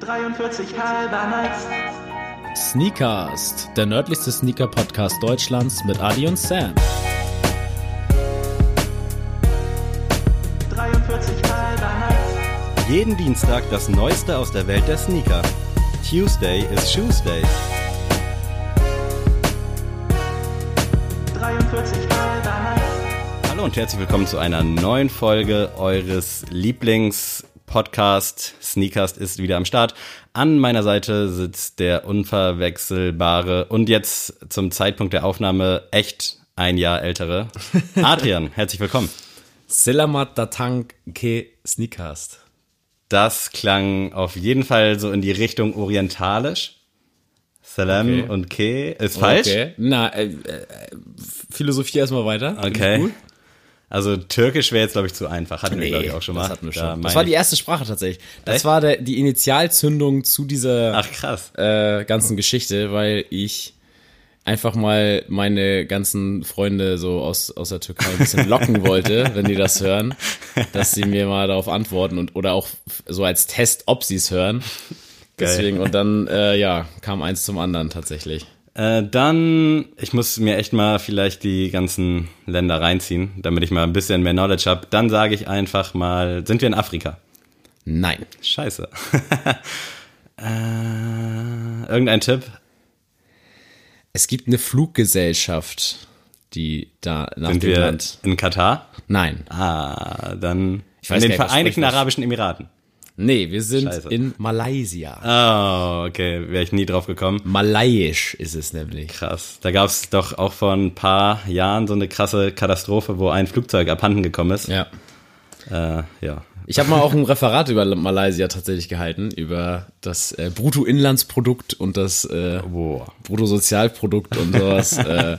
43 halber Nights. Sneakast, der nördlichste Sneaker-Podcast Deutschlands mit Adi und Sam. 43 halber Nights. Jeden Dienstag das Neueste aus der Welt der Sneaker. Tuesday is Shoes Day. 43 halber Nights. Hallo und herzlich willkommen zu einer neuen Folge eures Lieblings-Podcast. Sneakast ist wieder am Start. An meiner Seite sitzt der unverwechselbare und jetzt zum Zeitpunkt der Aufnahme echt ein Jahr ältere Adrian. Herzlich willkommen. Selamat datang ke Sneakast. Das klang auf jeden Fall so in die Richtung orientalisch. Salam Okay. und Ke ist falsch. Okay. Na, äh, äh, Philosophie erstmal weiter. Okay. gut. Also Türkisch wäre jetzt, glaube ich, zu einfach. Hatten wir, glaube ich, auch schon mal. Das hatten wir Da schon. meine Das war die erste Sprache tatsächlich. Das Echt? war der, die Initialzündung zu dieser Ach, äh, ganzen Geschichte, weil ich einfach mal meine ganzen Freunde so aus, aus der Türkei ein bisschen locken wollte, wenn die das hören, dass sie mir mal darauf antworten und oder auch so als Test, ob sie es hören. Deswegen, und dann, äh, ja, kam eins zum anderen tatsächlich. Äh, dann, ich muss mir echt mal vielleicht die ganzen Länder reinziehen, damit ich mal ein bisschen mehr Knowledge habe. Dann sage ich einfach mal, sind wir in Afrika? Nein. Scheiße. äh, irgendein Tipp? Es gibt eine Fluggesellschaft, die da nach Sind dem wir Land. in Katar? Nein. Ah, dann Ich weiß in den Vereinigten? Arabischen Emiraten. Nee, wir sind Scheiße. in Malaysia. Oh, okay, wäre ich nie drauf gekommen. Malayisch ist es nämlich. Krass. Da gab es doch auch vor ein paar Jahren so eine krasse Katastrophe, wo ein Flugzeug abhanden gekommen ist. Ja. Äh, ja. Ich habe mal auch ein Referat über Malaysia tatsächlich gehalten, über das äh, Bruttoinlandsprodukt und das äh, Boah. Bruttosozialprodukt und sowas äh,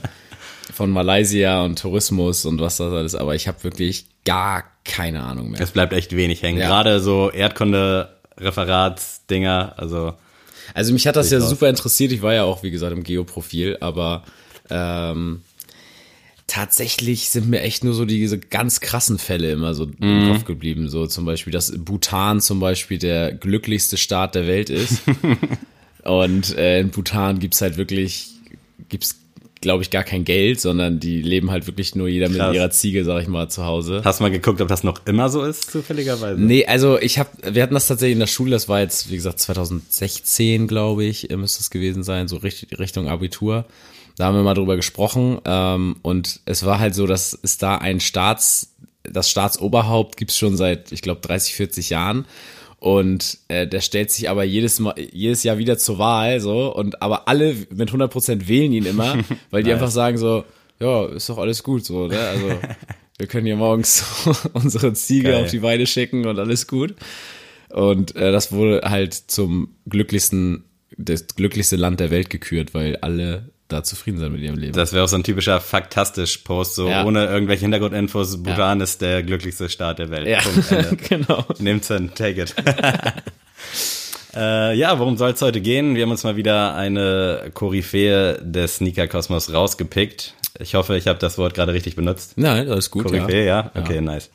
von Malaysia und Tourismus und was das alles. Aber ich habe wirklich gar keine Ahnung mehr. Es bleibt echt wenig hängen. Ja. Gerade so Erdkunde-Referatsdinger, also Also mich hat das ja Durchaus. super interessiert. Ich war ja auch, wie gesagt, im Geoprofil, aber ähm, tatsächlich sind mir echt nur so diese ganz krassen Fälle immer so im Kopf geblieben. So zum Beispiel, dass Bhutan zum Beispiel der glücklichste Staat der Welt ist. Und äh, in Bhutan gibt's halt wirklich, gibt's glaube ich, gar kein Geld, sondern die leben halt wirklich nur jeder Krass. mit ihrer Ziege, sag ich mal, zu Hause. hast du mal geguckt, ob das noch immer so ist, zufälligerweise? Nee, also ich habe, wir hatten das tatsächlich in der Schule, das war jetzt, wie gesagt, 2016, glaube ich, äh, müsste es gewesen sein, so Richt- Richtung Abitur. Da haben wir mal drüber gesprochen ähm, und es war halt so, dass es da ein Staats, das Staatsoberhaupt gibt's schon seit, ich glaube, 30, 40 Jahren und äh, der stellt sich aber jedes Mal, jedes Jahr wieder zur Wahl so und aber alle mit 100% wählen ihn immer, weil die einfach sagen so, ja, ist doch alles gut so, ne? Also wir können hier morgens unsere Ziege Geil. auf die Weide schicken und alles gut. Und äh, das wurde halt zum glücklichsten, das glücklichste Land der Welt gekürt, weil alle da zufrieden sind mit ihrem Leben. Das wäre auch so ein typischer Faktastisch-Post, so Ja. ohne irgendwelche Hintergrundinfos. Bhutan ist der glücklichste Staat der Welt. ja, Punkt, genau. Nehmt's hin, take it. äh, ja, worum soll es heute gehen? Wir haben uns mal wieder eine Koryphäe des Sneaker-Kosmos rausgepickt. Ich hoffe, ich habe das Wort gerade richtig benutzt. Nein, alles gut. Koryphäe, ja? Okay, nice.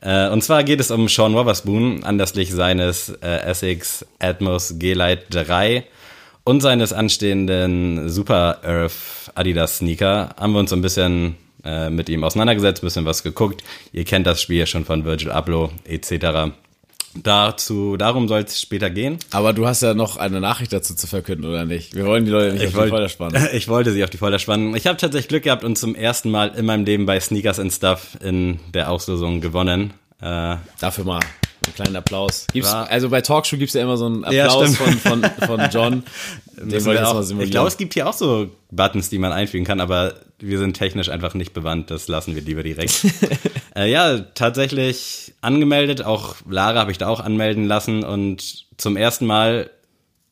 Äh, und zwar geht es um Sean Wotherspoon, anlässlich seines äh, Essex Atmos G-Lite 3 und seines anstehenden Super Earth Adidas Sneaker. Haben wir uns so ein bisschen äh, mit ihm auseinandergesetzt, ein bisschen was geguckt. Ihr kennt das Spiel ja schon von Virgil Abloh etc. Dazu, darum soll es später gehen. Aber du hast ja noch eine Nachricht dazu zu verkünden, oder nicht? Wir wollen die Leute nicht auf die wollt- Folter spannen. ich wollte sie auf die Folter spannen. Ich habe tatsächlich Glück gehabt und zum ersten Mal in meinem Leben bei Sneakers and Stuff in der Auslosung gewonnen. Äh, Dafür mal einen kleinen Applaus. Gibt's, War- also bei Talkshow gibt's ja immer so einen Ja, Applaus von, stimmt. von, von John. Den wir auch, ich glaube, es gibt hier auch so Buttons, die man einfügen kann, aber wir sind technisch einfach nicht bewandt. Das lassen wir lieber direkt. äh, ja, tatsächlich angemeldet. Auch Lara habe ich da auch anmelden lassen und zum ersten Mal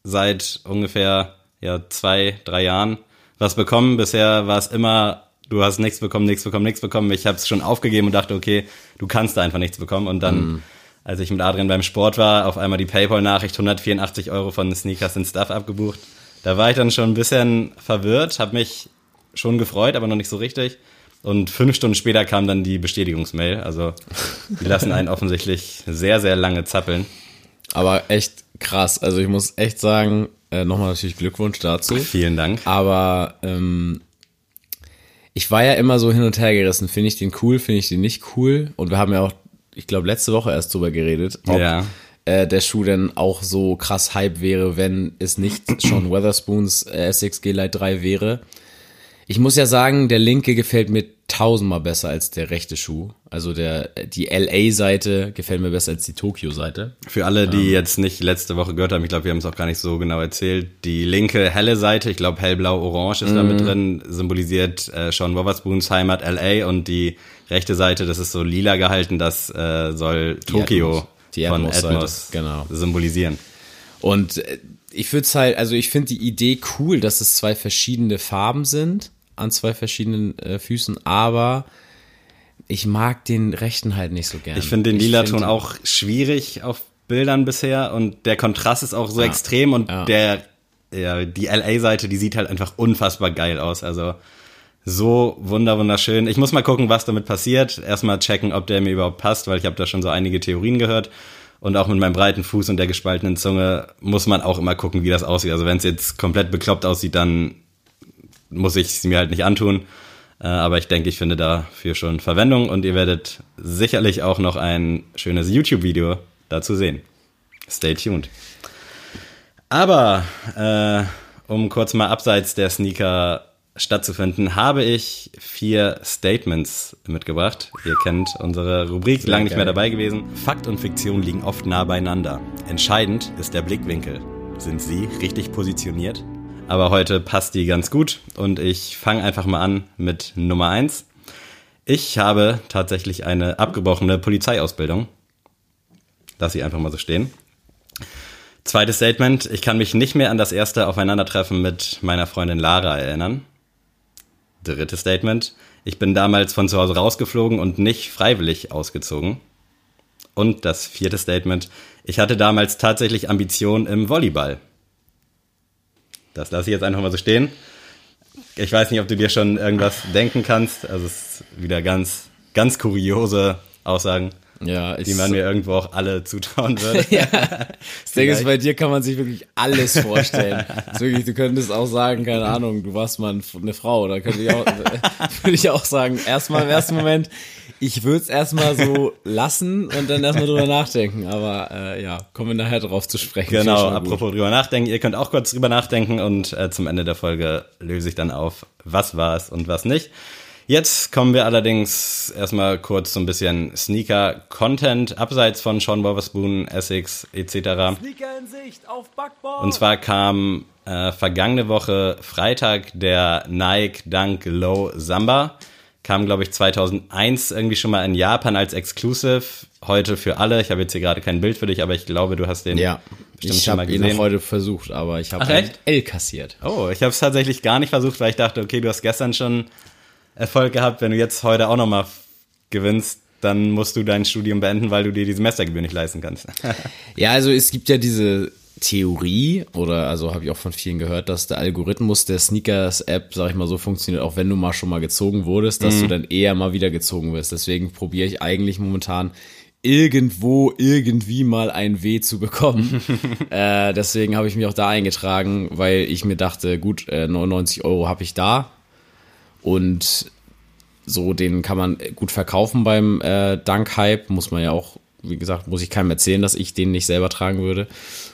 seit ungefähr ja, zwei, drei Jahren was bekommen. Bisher war es immer, du hast nichts bekommen, nichts bekommen, nichts bekommen. Ich habe es schon aufgegeben und dachte, okay, du kannst da einfach nichts bekommen. Und dann, als ich mit Adrian beim Sport war, auf einmal die Paypal-Nachricht, 184 Euro von Sneakers and Stuff abgebucht. Da war ich dann schon ein bisschen verwirrt, habe mich schon gefreut, aber noch nicht so richtig. Und fünf Stunden später kam dann die Bestätigungsmail. Also die lassen einen offensichtlich sehr, sehr lange zappeln. Aber echt krass. Also ich muss echt sagen, äh, nochmal natürlich Glückwunsch dazu. Vielen Dank. Aber ähm, ich war ja immer so hin und her gerissen. Finde ich den cool, finde ich den nicht cool? Und wir haben ja auch, ich glaube, letzte Woche erst drüber geredet, ob Ja. äh, der Schuh denn auch so krass Hype wäre, wenn es nicht schon Weatherspoons äh, SXG Lite 3 wäre. Ich muss ja sagen, der linke gefällt mir tausendmal besser als der rechte Schuh. Also der die LA-Seite gefällt mir besser als die Tokio-Seite. Für alle, die jetzt nicht letzte Woche gehört haben, ich glaube, wir haben es auch gar nicht so genau erzählt. Die linke helle Seite, ich glaube hellblau-orange ist da mit drin, symbolisiert äh, Sean Wotherspoons Heimat LA und die rechte Seite, das ist so lila gehalten, das äh, soll Tokio Atmos. Die von Atmos-Seite, Atmos genau. symbolisieren. Und äh, ich würde halt, also ich finde die Idee cool, dass es zwei verschiedene Farben sind an zwei verschiedenen äh, Füßen, aber ich mag den rechten halt nicht so gerne. Ich finde den lila Ton auch schwierig auf Bildern bisher und der Kontrast ist auch so Ja. extrem und Ja. der, ja, die LA-Seite, die sieht halt einfach unfassbar geil aus. Also so wunder wunderschön. Ich muss mal gucken, was damit passiert. Erstmal checken, ob der mir überhaupt passt, weil ich habe da schon so einige Theorien gehört. Und auch mit meinem breiten Fuß und der gespaltenen Zunge muss man auch immer gucken, wie das aussieht. Also wenn es jetzt komplett bekloppt aussieht, dann muss ich es mir halt nicht antun. Äh, aber ich denke, ich finde dafür schon Verwendung und ihr werdet sicherlich auch noch ein schönes YouTube-Video dazu sehen. Stay tuned. Aber äh, um kurz mal abseits der Sneaker stattzufinden, habe ich vier Statements mitgebracht. Ihr kennt unsere Rubrik, lange nicht mehr dabei gewesen. Fakt und Fiktion liegen oft nah beieinander. Entscheidend ist der Blickwinkel. Sind sie richtig positioniert? Aber heute passt die ganz gut und ich fange einfach mal an mit Nummer eins. Ich habe tatsächlich eine abgebrochene Polizeiausbildung. Lass sie einfach mal so stehen. Zweites Statement. Ich kann mich nicht mehr an das erste Aufeinandertreffen mit meiner Freundin Lara erinnern. Drittes Statement. Ich bin damals von zu Hause rausgeflogen und nicht freiwillig ausgezogen. Und das vierte Statement. Ich hatte damals tatsächlich Ambitionen im Volleyball. Das lasse ich jetzt einfach mal so stehen. Ich weiß nicht, ob du dir schon irgendwas denken kannst. Also es ist wieder ganz, ganz kuriose Aussagen, ja, ich, die man mir irgendwo auch alle zutrauen würde. das Ding ist, bei dir kann man sich wirklich alles vorstellen. Wirklich, du könntest auch sagen, keine Ahnung, du warst mal eine Frau, oder könnte ich auch, würde ich auch sagen, erstmal im ersten Moment, ich würde es erstmal so lassen und dann erstmal drüber nachdenken, aber äh, ja, kommen wir nachher drauf zu sprechen. Genau, gut. apropos drüber nachdenken. Ihr könnt auch kurz drüber nachdenken und äh, zum Ende der Folge löse ich dann auf, was war es und was nicht. Jetzt kommen wir allerdings erstmal kurz so ein bisschen Sneaker-Content, abseits von Sean Wotherspoon, Essex etc. Sneaker in Sicht auf Backbord. Und zwar kam äh, vergangene Woche Freitag der Nike Dunk Low Samba. Kam, glaube ich, 2001 irgendwie schon mal in Japan als Exclusive. Heute für alle. Ich habe jetzt hier gerade kein Bild für dich, aber ich glaube, du hast den Ja, bestimmt ich schon mal habe ihn gesehen. noch heute versucht, aber ich habe ein echt? L kassiert. Oh, ich habe es tatsächlich gar nicht versucht, weil ich dachte, okay, du hast gestern schon Erfolg gehabt. Wenn du jetzt heute auch nochmal gewinnst, dann musst du dein Studium beenden, weil du dir die Semestergebühr nicht leisten kannst. Ja, also es gibt ja diese Theorie, oder also habe ich auch von vielen gehört, dass der Algorithmus der Sneakers-App, sag ich mal so, funktioniert, auch wenn du mal schon mal gezogen wurdest, dass du dann eher mal wieder gezogen wirst. Deswegen probiere ich eigentlich momentan irgendwo irgendwie mal ein W zu bekommen. äh, deswegen habe ich mich auch da eingetragen, weil ich mir dachte, gut, äh, 99 Euro habe ich da und so, den kann man gut verkaufen beim äh, Dunk-Hype. Muss man ja auch, wie gesagt, muss ich keinem erzählen, dass ich den nicht selber tragen würde.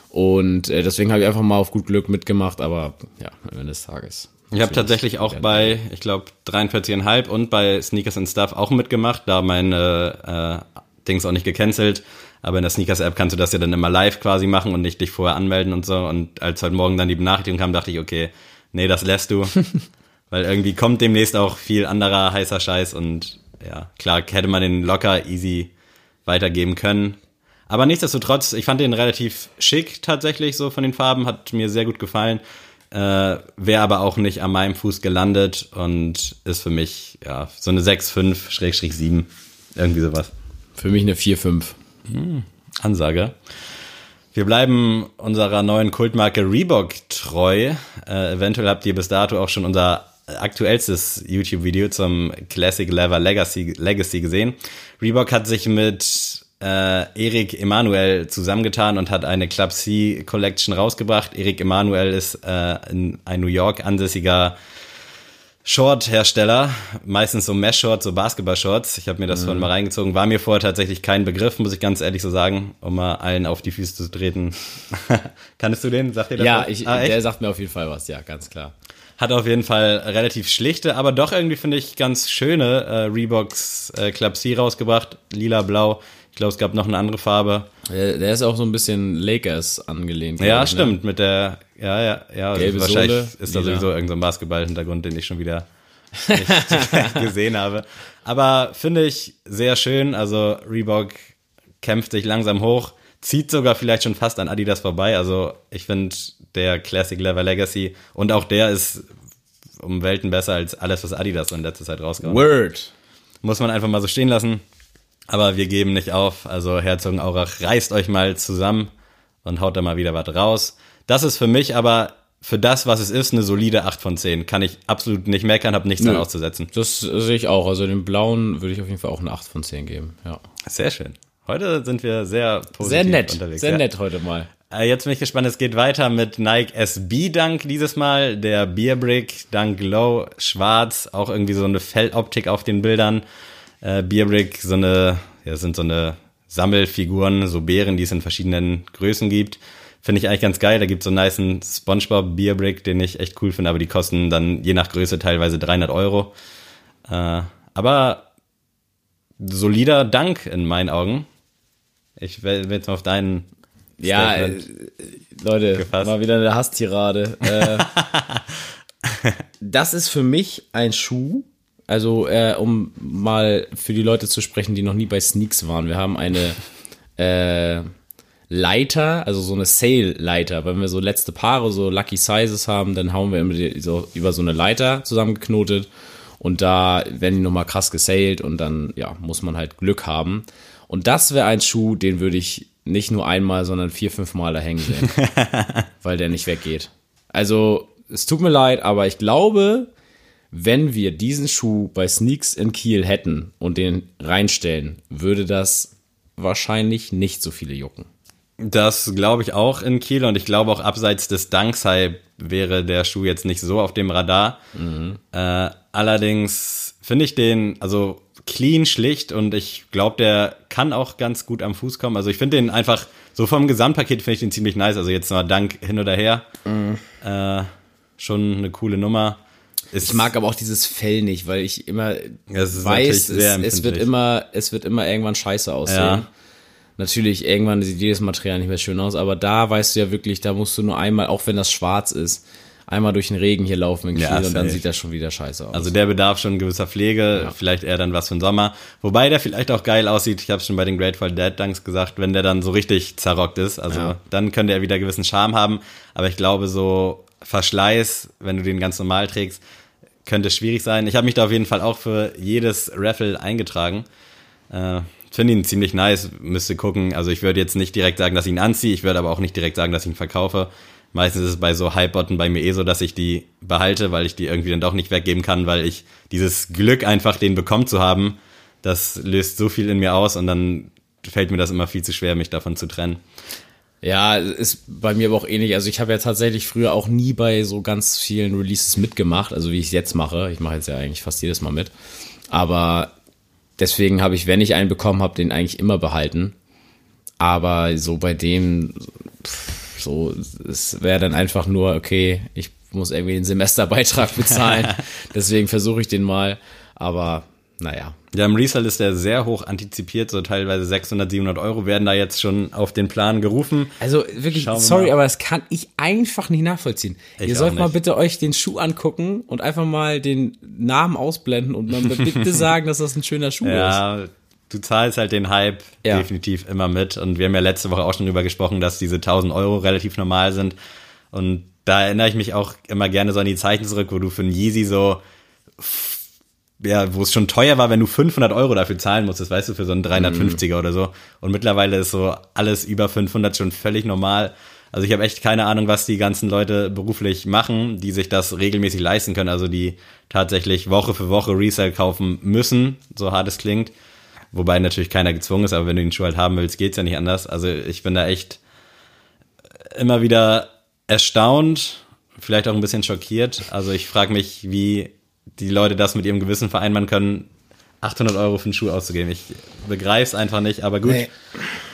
Und äh, deswegen habe ich einfach mal auf gut Glück mitgemacht, aber ja, am Ende des Tages. Ich habe tatsächlich auch bei, ich glaube, 43,5 und bei Sneakers and Stuff auch mitgemacht, da meine äh, Dings auch nicht gecancelt. Aber in der Sneakers-App kannst du das ja dann immer live quasi machen und nicht dich vorher anmelden und so. Und als heute Morgen dann die Benachrichtigung kam, dachte ich, okay, nee, das lässt du. Weil irgendwie kommt demnächst auch viel anderer heißer Scheiß und ja, klar, hätte man den locker easy weitergeben können. Aber nichtsdestotrotz, ich fand den relativ schick tatsächlich, so von den Farben, hat mir sehr gut gefallen. Äh, Wäre aber auch nicht an meinem Fuß gelandet und ist für mich, ja, so eine 6,5, Schrägstrich 7, irgendwie sowas. Für mich eine 4-5. Ansage. Wir bleiben unserer neuen Kultmarke Reebok treu. Äh, eventuell habt ihr bis dato auch schon unser aktuellstes YouTube-Video zum Classic Leather Legacy, Legacy gesehen. Reebok hat sich mit äh, Erik Emanuel zusammengetan und hat eine Club C Collection rausgebracht. Erik Emanuel ist äh, ein New York ansässiger Short-Hersteller, meistens so Mesh-Shorts, so Basketball-Shorts. Ich habe mir das mhm. von mal reingezogen. War mir vorher tatsächlich kein Begriff, muss ich ganz ehrlich so sagen, um mal allen auf die Füße zu treten. Kannst du den? Sagt dir das Ja, ich, ah, der sagt mir auf jeden Fall was, ja, ganz klar. Hat auf jeden Fall relativ schlichte, aber doch irgendwie, finde ich, ganz schöne äh, Reeboks äh, Club C rausgebracht. Lila, blau. Ich glaube, es gab noch eine andere Farbe. Der, der ist auch so ein bisschen Lakers angelehnt. Ja, ich, ne? stimmt. Ne? Mit der, ja, ja, ja. Gelbe wahrscheinlich Sohle, ist da sowieso irgendein so Basketball-Hintergrund, den ich schon wieder nicht gesehen habe. Aber finde ich sehr schön. Also Reebok kämpft sich langsam hoch, zieht sogar vielleicht schon fast an Adidas vorbei. Also ich finde der Classic Lever Legacy und auch der ist um Welten besser als alles, was Adidas in letzter Zeit rausgehauen Word. Muss man einfach mal so stehen lassen. Aber wir geben nicht auf. Also Herzogenaurach, reißt euch mal zusammen und haut da mal wieder was raus. Das ist für mich aber für das, was es ist, eine solide 8 von 10. Kann ich absolut nicht meckern, habe nichts daran auszusetzen. Das sehe ich auch. Also den blauen würde ich auf jeden Fall auch eine 8 von 10 geben. Ja. Sehr schön. Heute sind wir sehr positiv sehr nett, unterwegs. Sehr ja. nett heute mal. Äh, jetzt bin ich gespannt, es geht weiter mit Nike SB Dunk dieses Mal, der Beerbrick Dunk Low schwarz, auch irgendwie so eine Felloptik auf den Bildern. Äh, Beerbrick, so eine, ja, sind so eine Sammelfiguren, so Bären, die es in verschiedenen Größen gibt. Finde ich eigentlich ganz geil. Da gibt es so einen niceen Spongebob Beerbrick, den ich echt cool finde, aber die kosten dann je nach Größe teilweise 300 Euro. Äh, aber solider Dank in meinen Augen. Ich will jetzt mal auf deinen ja, äh, Leute, gefasst. mal wieder eine Hasstirade. äh, das ist für mich ein Schuh. Also, äh, um mal für die Leute zu sprechen, die noch nie bei Sneaks waren. Wir haben eine äh, Leiter, also so eine Sale-Leiter. Wenn wir so letzte Paare, so Lucky Sizes haben, dann hauen wir immer so, über so eine Leiter zusammengeknotet und da werden die nochmal krass gesailed und dann, ja, muss man halt Glück haben. Und das wäre ein Schuh, den würde ich nicht nur einmal, sondern vier, fünf Mal da hängen sehen, weil der nicht weggeht. Also, es tut mir leid, aber ich glaube, wenn wir diesen Schuh bei Sneaks in Kiel hätten und den reinstellen, würde das wahrscheinlich nicht so viele jucken. Das glaube ich auch in Kiel und ich glaube auch abseits des Dunks-Hype wäre der Schuh jetzt nicht so auf dem Radar. Mhm. Äh, allerdings finde ich den, also clean, schlicht und ich glaube, der kann auch ganz gut am Fuß kommen. Also ich finde den einfach, so vom Gesamtpaket finde ich den ziemlich nice. Also jetzt mal Dank hin oder her. Mhm. Äh, schon eine coole Nummer. ich mag aber auch dieses Fell nicht, weil ich immer weiß, es, es, wird immer, es wird immer irgendwann scheiße aussehen. Ja. Natürlich, irgendwann sieht jedes Material nicht mehr schön aus, aber da weißt du ja wirklich, da musst du nur einmal, auch wenn das schwarz ist, einmal durch den Regen hier laufen in Kiel ja, und dann sieht das schon wieder scheiße aus. Also der bedarf schon gewisser Pflege, ja. vielleicht eher dann was für den Sommer. Wobei der vielleicht auch geil aussieht, ich habe schon bei den Grateful Dead Dunks gesagt, wenn der dann so richtig zerrockt ist, also ja. dann könnte er wieder gewissen Charme haben, aber ich glaube so Verschleiß, wenn du den ganz normal trägst, könnte schwierig sein. Ich habe mich da auf jeden Fall auch für jedes Raffle eingetragen. Äh, Finde ihn ziemlich nice, müsste gucken. Also ich würde jetzt nicht direkt sagen, dass ich ihn anziehe, ich würde aber auch nicht direkt sagen, dass ich ihn verkaufe. Meistens ist es bei so Hypebotten bei mir eh so, dass ich die behalte, weil ich die irgendwie dann doch nicht weggeben kann, weil ich dieses Glück einfach, den bekommen zu haben, das löst so viel in mir aus und dann fällt mir das immer viel zu schwer, mich davon zu trennen. Ja, ist bei mir aber auch ähnlich. Also ich habe ja tatsächlich früher auch nie bei so ganz vielen Releases mitgemacht, also wie ich es jetzt mache. Ich mache jetzt ja eigentlich fast jedes Mal mit. Aber deswegen habe ich, wenn ich einen bekommen habe, den eigentlich immer behalten. Aber so bei dem, pff, so, es wäre dann einfach nur, okay, ich muss irgendwie den Semesterbeitrag bezahlen. Deswegen versuche ich den mal. Aber naja. Ja, im Resell ist der sehr hoch antizipiert, so teilweise 600, 700 Euro werden da jetzt schon auf den Plan gerufen. Also wirklich, sorry, aber das kann ich einfach nicht nachvollziehen. Ich Ihr sollt mal bitte euch den Schuh angucken und einfach mal den Namen ausblenden und dann bitte sagen, dass das ein schöner Schuh ja, ist du zahlst halt den Hype ja. definitiv immer mit. Und wir haben ja letzte Woche auch schon drüber gesprochen, dass diese 1000 Euro relativ normal sind. Und da erinnere ich mich auch immer gerne so an die Zeichen zurück, wo du für einen Yeezy so, ja, wo es schon teuer war, wenn du 500 Euro dafür zahlen musstest, weißt du, für so einen 350er mhm. oder so. Und mittlerweile ist so alles über 500 schon völlig normal. Also ich habe echt keine Ahnung, was die ganzen Leute beruflich machen, die sich das regelmäßig leisten können, also die tatsächlich Woche für Woche Resale kaufen müssen, so hart es klingt. Wobei natürlich keiner gezwungen ist, aber wenn du den Schuh halt haben willst, geht's ja nicht anders. Also ich bin da echt immer wieder erstaunt, vielleicht auch ein bisschen schockiert. Also ich frage mich, wie die Leute das mit ihrem Gewissen vereinbaren können, 800 Euro für einen Schuh auszugeben. Ich begreife es einfach nicht, aber gut. Nee.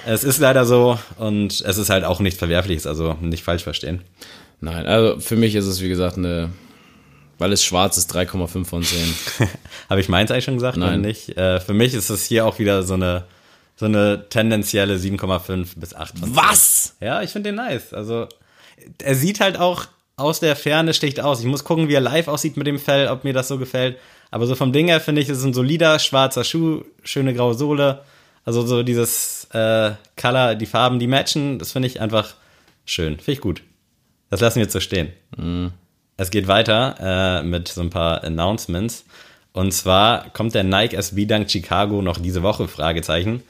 Es ist leider so und es ist halt auch nichts Verwerfliches, also nicht falsch verstehen. Nein, also für mich ist es wie gesagt eine, weil es schwarz ist, 3,5 von 10. Habe ich meins eigentlich schon gesagt? Nein. Nicht? Äh, für mich ist es hier auch wieder so eine, so eine tendenzielle 7,5 bis 8 von 10. Was? Ja, ich finde den nice. Also, er sieht halt auch aus der Ferne sticht aus. Ich muss gucken, wie er live aussieht mit dem Fell, ob mir das so gefällt. Aber so vom Ding her finde ich, es ist ein solider schwarzer Schuh, schöne graue Sohle. Also so dieses äh, Color, die Farben, die matchen, das finde ich einfach schön. Finde ich gut. Das lassen wir jetzt so stehen. Es geht weiter äh, mit so ein paar Announcements. Und zwar kommt der Nike SB Dunk Chicago noch diese Woche, Fragezeichen.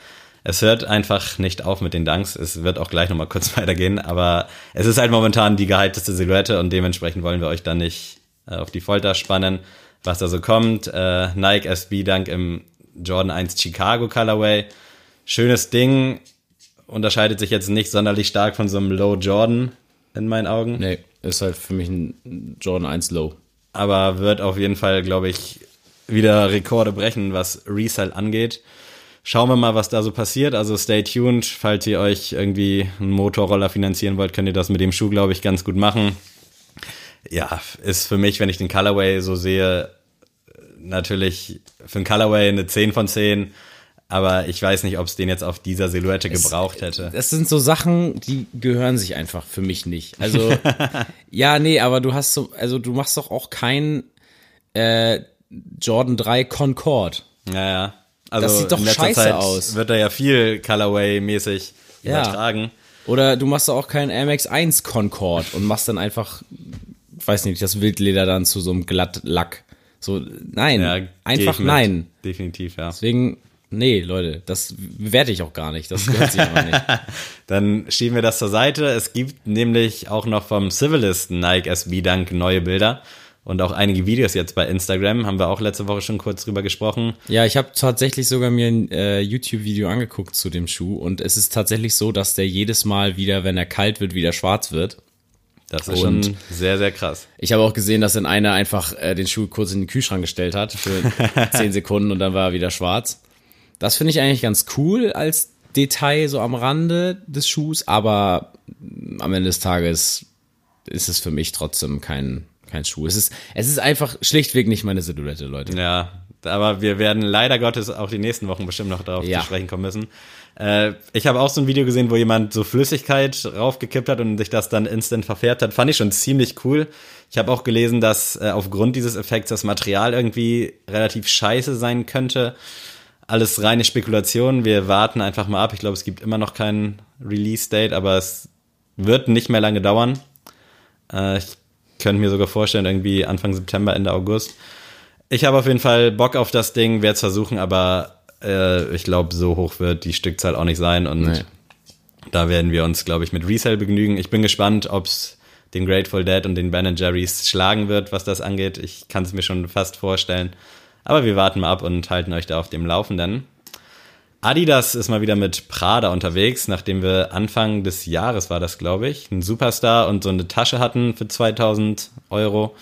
Es hört einfach nicht auf mit den Dunks. Es wird auch gleich nochmal kurz weitergehen, aber es ist halt momentan die gehypteste Silhouette und dementsprechend wollen wir euch dann nicht äh, auf die Folter spannen, was da so kommt. Äh, Nike SB Dunk im Jordan 1 Chicago Colorway. Schönes Ding, unterscheidet sich jetzt nicht sonderlich stark von so einem Low Jordan in meinen Augen. Nee, ist halt für mich ein Jordan 1 Low. aber wird auf jeden Fall, glaube ich, wieder Rekorde brechen, was Resell angeht. Schauen wir mal, was da so passiert. Also stay tuned. Falls ihr euch irgendwie einen Motorroller finanzieren wollt, könnt ihr das mit dem Schuh, glaube ich, ganz gut machen. Ja, ist für mich, wenn ich den Colorway so sehe, natürlich für einen Colorway eine 10 von 10. Aber ich weiß nicht, ob es den jetzt auf dieser Silhouette gebraucht hätte. Das sind so Sachen, die gehören sich einfach für mich nicht. Also, ja, nee, aber du hast so, also du machst doch auch kein äh, Jordan 3 Concorde. Ja, ja. Also Das sieht doch in letzter scheiße Zeit aus. wird da ja viel Colorway-mäßig Ja. übertragen. Oder du machst doch auch kein Air Max 1 Concorde und machst dann einfach, weiß nicht, das Wildleder dann zu so einem Glattlack. So, nein, Ja, einfach nein. Definitiv, ja. Deswegen, nee, Leute, das bewerte ich auch gar nicht. Das gehört sich einfach nicht. Dann schieben wir das zur Seite. Es gibt nämlich auch noch vom Civilist Nike SB Dunk neue Bilder und auch einige Videos jetzt bei Instagram. Haben wir auch letzte Woche schon kurz drüber gesprochen. Ja, ich habe tatsächlich sogar mir ein äh, YouTube-Video angeguckt zu dem Schuh und es ist tatsächlich so, dass der jedes Mal wieder, wenn er kalt wird, wieder schwarz wird. Das ist Und- schon sehr, sehr krass. Ich habe auch gesehen, dass dann einer einfach äh, den Schuh kurz in den Kühlschrank gestellt hat für 10 Sekunden und dann war er wieder schwarz. Das finde ich eigentlich ganz cool als Detail so am Rande des Schuhs, aber am Ende des Tages ist es für mich trotzdem kein, kein Schuh. Es ist, es ist einfach schlichtweg nicht meine Silhouette, Leute. Ja, aber wir werden leider Gottes auch die nächsten Wochen bestimmt noch darauf Ja. zu sprechen kommen müssen. Äh, ich habe auch so ein Video gesehen, wo jemand so Flüssigkeit raufgekippt hat und sich das dann instant verfärbt hat. Fand ich schon ziemlich cool. Ich habe auch gelesen, dass äh, aufgrund dieses Effekts das Material irgendwie relativ scheiße sein könnte. Alles reine Spekulation. Wir warten einfach mal ab. Ich glaube, es gibt immer noch keinen Release-Date, aber es wird nicht mehr lange dauern. Äh, ich könnte mir sogar vorstellen, irgendwie Anfang September, Ende August. Ich habe auf jeden Fall Bock auf das Ding, werde es versuchen, aber äh, ich glaube, so hoch wird die Stückzahl auch nicht sein und Nee. da werden wir uns, glaube ich, mit Resale begnügen. Ich bin gespannt, ob es den Grateful Dead und den Ben Jerry's schlagen wird, was das angeht. Ich kann es mir schon fast vorstellen. Aber wir warten mal ab und halten euch da auf dem Laufenden. Adidas ist mal wieder mit Prada unterwegs, nachdem wir Anfang des Jahres war das, glaube ich, einen Superstar und so eine Tasche hatten für 2000 Euro.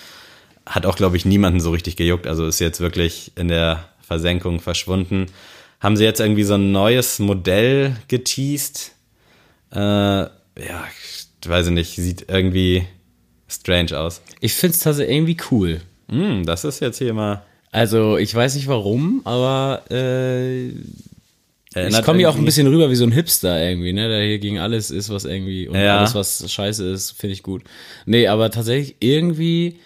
Hat auch, glaube ich, niemanden so richtig gejuckt. Also ist jetzt wirklich in der Versenkung verschwunden. Haben sie jetzt irgendwie so ein neues Modell geteased? Äh, ja, ich weiß nicht, sieht irgendwie strange aus. Ich finde es tatsächlich irgendwie cool. Hm, das ist jetzt hier mal. Also, ich weiß nicht warum, aber äh, ich komme hier auch ein bisschen rüber wie so ein Hipster irgendwie, ne? Der hier gegen alles ist, was irgendwie und Ja. alles, was scheiße ist, finde ich gut. Nee, aber tatsächlich irgendwie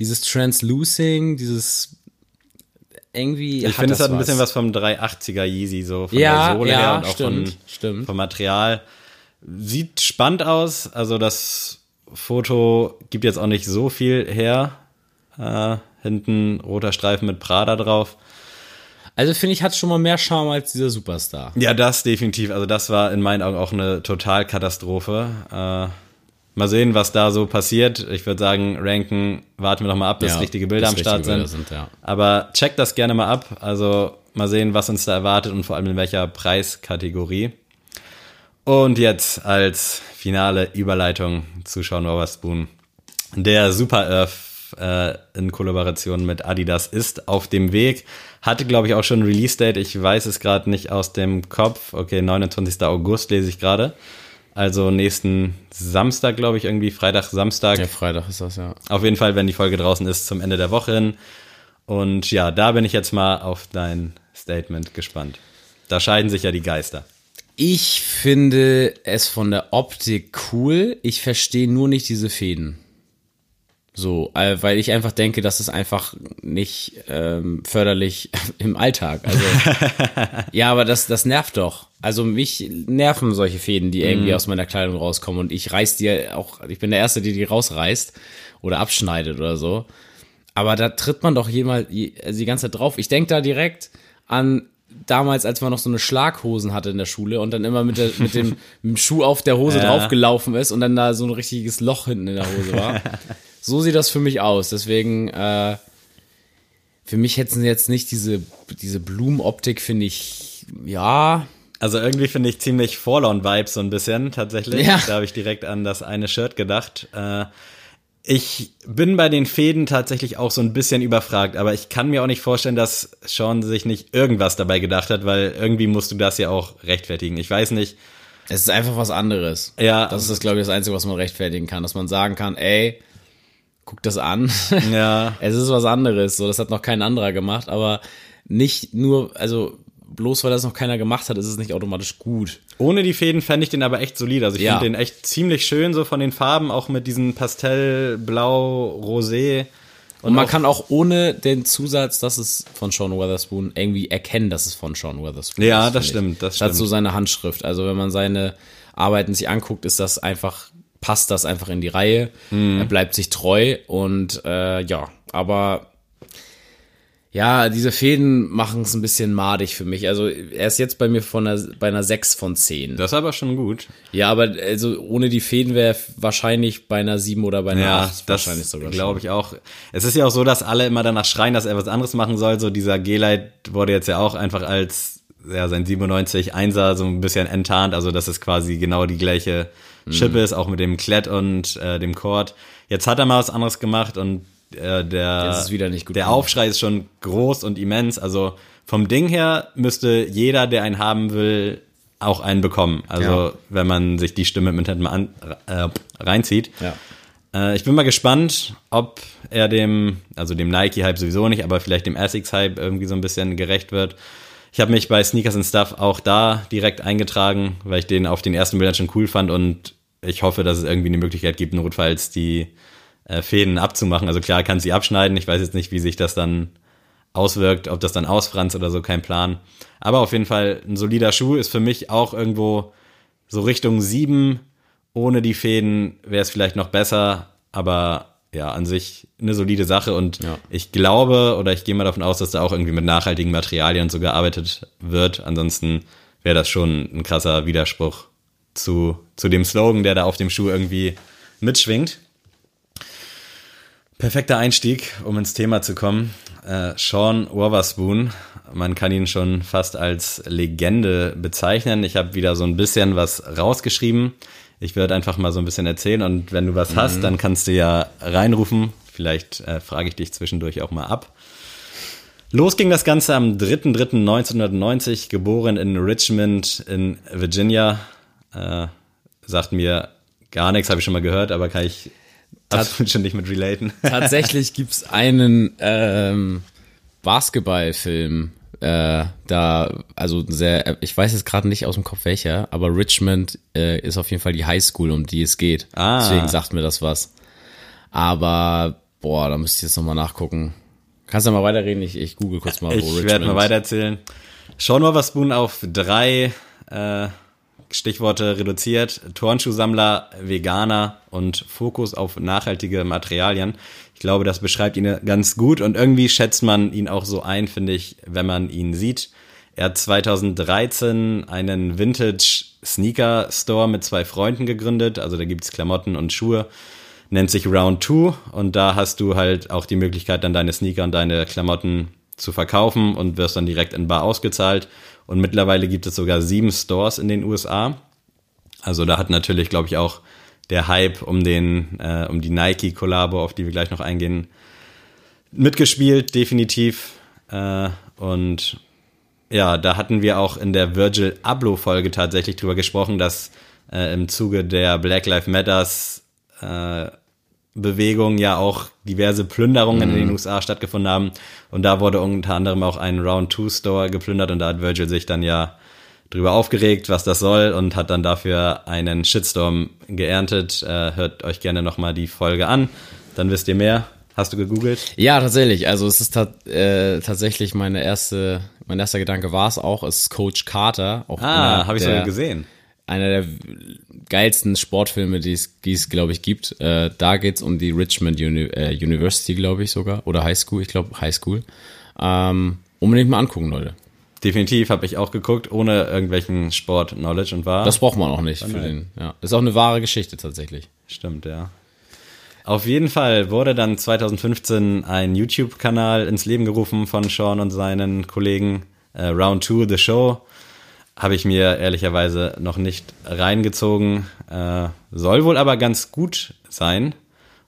dieses Translucing, dieses irgendwie. Ich finde, es hat ein bisschen was vom 380er Yeezy, so von Ja, der Sohle ja, her und auch stimmt, von, stimmt. vom Material. Sieht spannend aus. Also das Foto gibt jetzt auch nicht so viel her. Äh, hinten roter Streifen mit Prada drauf. Also finde ich, hat schon mal mehr Charme als dieser Superstar. Ja, das definitiv. Also das war in meinen Augen auch eine Totalkatastrophe. Äh, mal sehen, was da so passiert. Ich würde sagen, ranken, warten wir noch mal ab, bis Ja, richtige Bilder am Start Bilder sind. sind, ja. Aber checkt das gerne mal ab. Also Mal sehen, was uns da erwartet und vor allem in welcher Preiskategorie. Und jetzt als finale Überleitung zu Sean Wotherspoon. Der Super Earth äh, in Kollaboration mit Adidas ist auf dem Weg. Hatte, glaube ich, auch schon ein Release-Date. Ich weiß es gerade nicht aus dem Kopf. Okay, 29. August lese ich gerade. Also nächsten Samstag, glaube ich, irgendwie Freitag, Samstag. Ja, Freitag ist das, ja. Auf jeden Fall, wenn die Folge draußen ist, zum Ende der Woche hin. Und ja, da bin ich jetzt mal auf dein Statement gespannt. Da scheiden sich ja die Geister. Ich finde es von der Optik cool. Ich verstehe nur nicht diese Fäden. So, äh, weil ich einfach denke, das ist einfach nicht ähm, förderlich im Alltag. Also, ja, aber das, das nervt doch. Also mich nerven solche Fäden, die irgendwie aus meiner Kleidung rauskommen und ich reiß die auch, ich bin der Erste, der die rausreißt oder abschneidet oder so. Aber da tritt man doch jemals also die ganze Zeit drauf. Ich denke da direkt an damals, als man noch so eine Schlaghosen hatte in der Schule und dann immer mit, der, mit, dem, mit dem Schuh auf der Hose Ja. draufgelaufen ist und dann da so ein richtiges Loch hinten in der Hose war. So sieht das für mich aus. Deswegen, äh, für mich hätten sie jetzt nicht diese, diese Blumenoptik, finde ich, ja, Also irgendwie finde ich ziemlich Fallout-Vibes so ein bisschen tatsächlich. Ja. Da habe ich direkt an das eine Shirt gedacht. Äh, ich bin bei den Fäden tatsächlich auch so ein bisschen überfragt, aber ich kann mir auch nicht vorstellen, dass Sean sich nicht irgendwas dabei gedacht hat, weil irgendwie musst du das ja auch rechtfertigen. Ich weiß nicht. es ist einfach was anderes. Ja. Das ist, glaube ich, das Einzige, was man rechtfertigen kann, dass man sagen kann, ey, guck das an. Ja. Es ist was anderes, so, das hat noch kein anderer gemacht, aber nicht nur, also bloß weil das noch keiner gemacht hat, ist es nicht automatisch gut. Ohne die Fäden fände ich den aber echt solide. Also ich Ja. finde den echt ziemlich schön, so von den Farben, auch mit diesen Pastell, Blau, Rosé. Und man auch- kann auch ohne den Zusatz, dass es von Sean Weatherspoon, irgendwie erkennen, dass es von Sean Weatherspoon Ja, ist. das finde stimmt, das ich. Hat so stimmt. seine Handschrift. Also wenn man seine Arbeiten sich anguckt, ist das einfach, passt das einfach in die Reihe. Mhm. Er bleibt sich treu und äh, ja, aber ja, diese Fäden machen es ein bisschen madig für mich. Also er ist jetzt bei mir von einer, bei einer 6 von 10. Das ist aber schon gut. Ja, aber also ohne die Fäden wäre er wahrscheinlich bei einer 7 oder bei einer Ja, 8 das wahrscheinlich sogar. glaube ich auch. Es ist ja auch so, dass alle immer danach schreien, dass er was anderes machen soll. So dieser G-Light wurde jetzt ja auch einfach als ja, sein 97 1er so ein bisschen enttarnt. Also dass es quasi genau die gleiche Chip ist, auch mit dem Klett und äh, dem Chord. Jetzt hat er mal was anderes gemacht und äh, der, der gemacht. Aufschrei ist schon groß und immens. Also vom Ding her müsste jeder, der einen haben will, auch einen bekommen. Also Ja. wenn man sich die Stimme mit hinten mal an, äh, reinzieht. Ja. Äh, ich bin mal gespannt, ob er dem, also dem Nike-Hype sowieso nicht, aber vielleicht dem Essex-Hype irgendwie so ein bisschen gerecht wird. Ich habe mich bei Sneakers and Stuff auch da direkt eingetragen, weil ich den auf den ersten Bildern schon cool fand und ich hoffe, dass es irgendwie eine Möglichkeit gibt, notfalls die äh, Fäden abzumachen. Also klar, kann sie abschneiden. Ich weiß jetzt nicht, wie sich das dann auswirkt, ob das dann ausfranst oder so, kein Plan. Aber auf jeden Fall ein solider Schuh ist für mich auch irgendwo so Richtung sieben. Ohne die Fäden wäre es vielleicht noch besser, aber ja, an sich eine solide Sache und Ja. ich glaube oder ich gehe mal davon aus, dass da auch irgendwie mit nachhaltigen Materialien so gearbeitet wird. Ansonsten wäre das schon ein krasser Widerspruch zu, zu dem Slogan, der da auf dem Schuh irgendwie mitschwingt. Perfekter Einstieg, um ins Thema zu kommen. Äh, Sean Wotherspoon, man kann ihn schon fast als Legende bezeichnen. Ich habe wieder so ein bisschen was rausgeschrieben. Ich werde einfach mal so ein bisschen erzählen und wenn du was hast, dann kannst du ja reinrufen. Vielleicht äh, frage ich dich zwischendurch auch mal ab. Los ging das Ganze am 3.3.1990, geboren in Richmond in Virginia. Äh, sagt mir gar nichts, habe ich schon mal gehört, aber kann ich absolut schon nicht mit relaten. Tatsächlich gibt's einen ähm, Basketballfilm, äh, da, also sehr, ich weiß jetzt gerade nicht aus dem Kopf welcher, aber Richmond äh, ist auf jeden Fall die Highschool, um die es geht. Ah. Deswegen sagt mir das was. Aber, boah, da müsste ich jetzt nochmal nachgucken. Kannst du mal weiterreden? Ich, ich google kurz mal. wo Ich werde mal weitererzählen. Sean Wotherspoon auf drei äh, Stichworte reduziert. Turnschuhsammler, Veganer und Fokus auf nachhaltige Materialien. Ich glaube, das beschreibt ihn ganz gut und irgendwie schätzt man ihn auch so ein, finde ich, wenn man ihn sieht. Er hat 2013 einen Vintage Sneaker Store mit zwei Freunden gegründet. Also da gibt's Klamotten und Schuhe. Nennt sich Round 2 und da hast du halt auch die Möglichkeit, dann deine Sneaker und deine Klamotten zu verkaufen und wirst dann direkt in Bar ausgezahlt. Und mittlerweile gibt es sogar sieben Stores in den USA. Also da hat natürlich, glaube ich, auch der Hype um den, äh, um die Nike-Kollabo, auf die wir gleich noch eingehen, mitgespielt, definitiv. Äh, und ja, da hatten wir auch in der Virgil Abloh-Folge tatsächlich drüber gesprochen, dass äh, im Zuge der Black Lives Matters äh, Bewegung ja auch diverse Plünderungen mhm. in den USA stattgefunden haben. Und da wurde unter anderem auch ein Round 2 Store geplündert und da hat Virgil sich dann ja drüber aufgeregt, was das soll und hat dann dafür einen Shitstorm geerntet. Äh, hört euch gerne nochmal die Folge an, dann wisst ihr mehr. Hast du gegoogelt? Ja, tatsächlich. Also es ist äh, tatsächlich meine erste, mein erster Gedanke war es auch, es ist Coach Carter. Auch ah, habe ich sogar gesehen. Einer der geilsten Sportfilme, die es, die es glaube ich, gibt. Äh, da geht's um die Richmond Uni äh, University, glaube ich sogar. Oder High School, ich glaube High School. Ähm, unbedingt mal angucken, Leute. Definitiv habe ich auch geguckt, ohne irgendwelchen Sport-Knowledge und war. Das braucht man auch nicht für den. Ja. Ist auch eine wahre Geschichte tatsächlich. Stimmt, ja. Auf jeden Fall wurde dann 2015 ein YouTube-Kanal ins Leben gerufen von Sean und seinen Kollegen äh, Round 2 The Show. Habe ich mir ehrlicherweise noch nicht reingezogen. Äh, soll wohl aber ganz gut sein.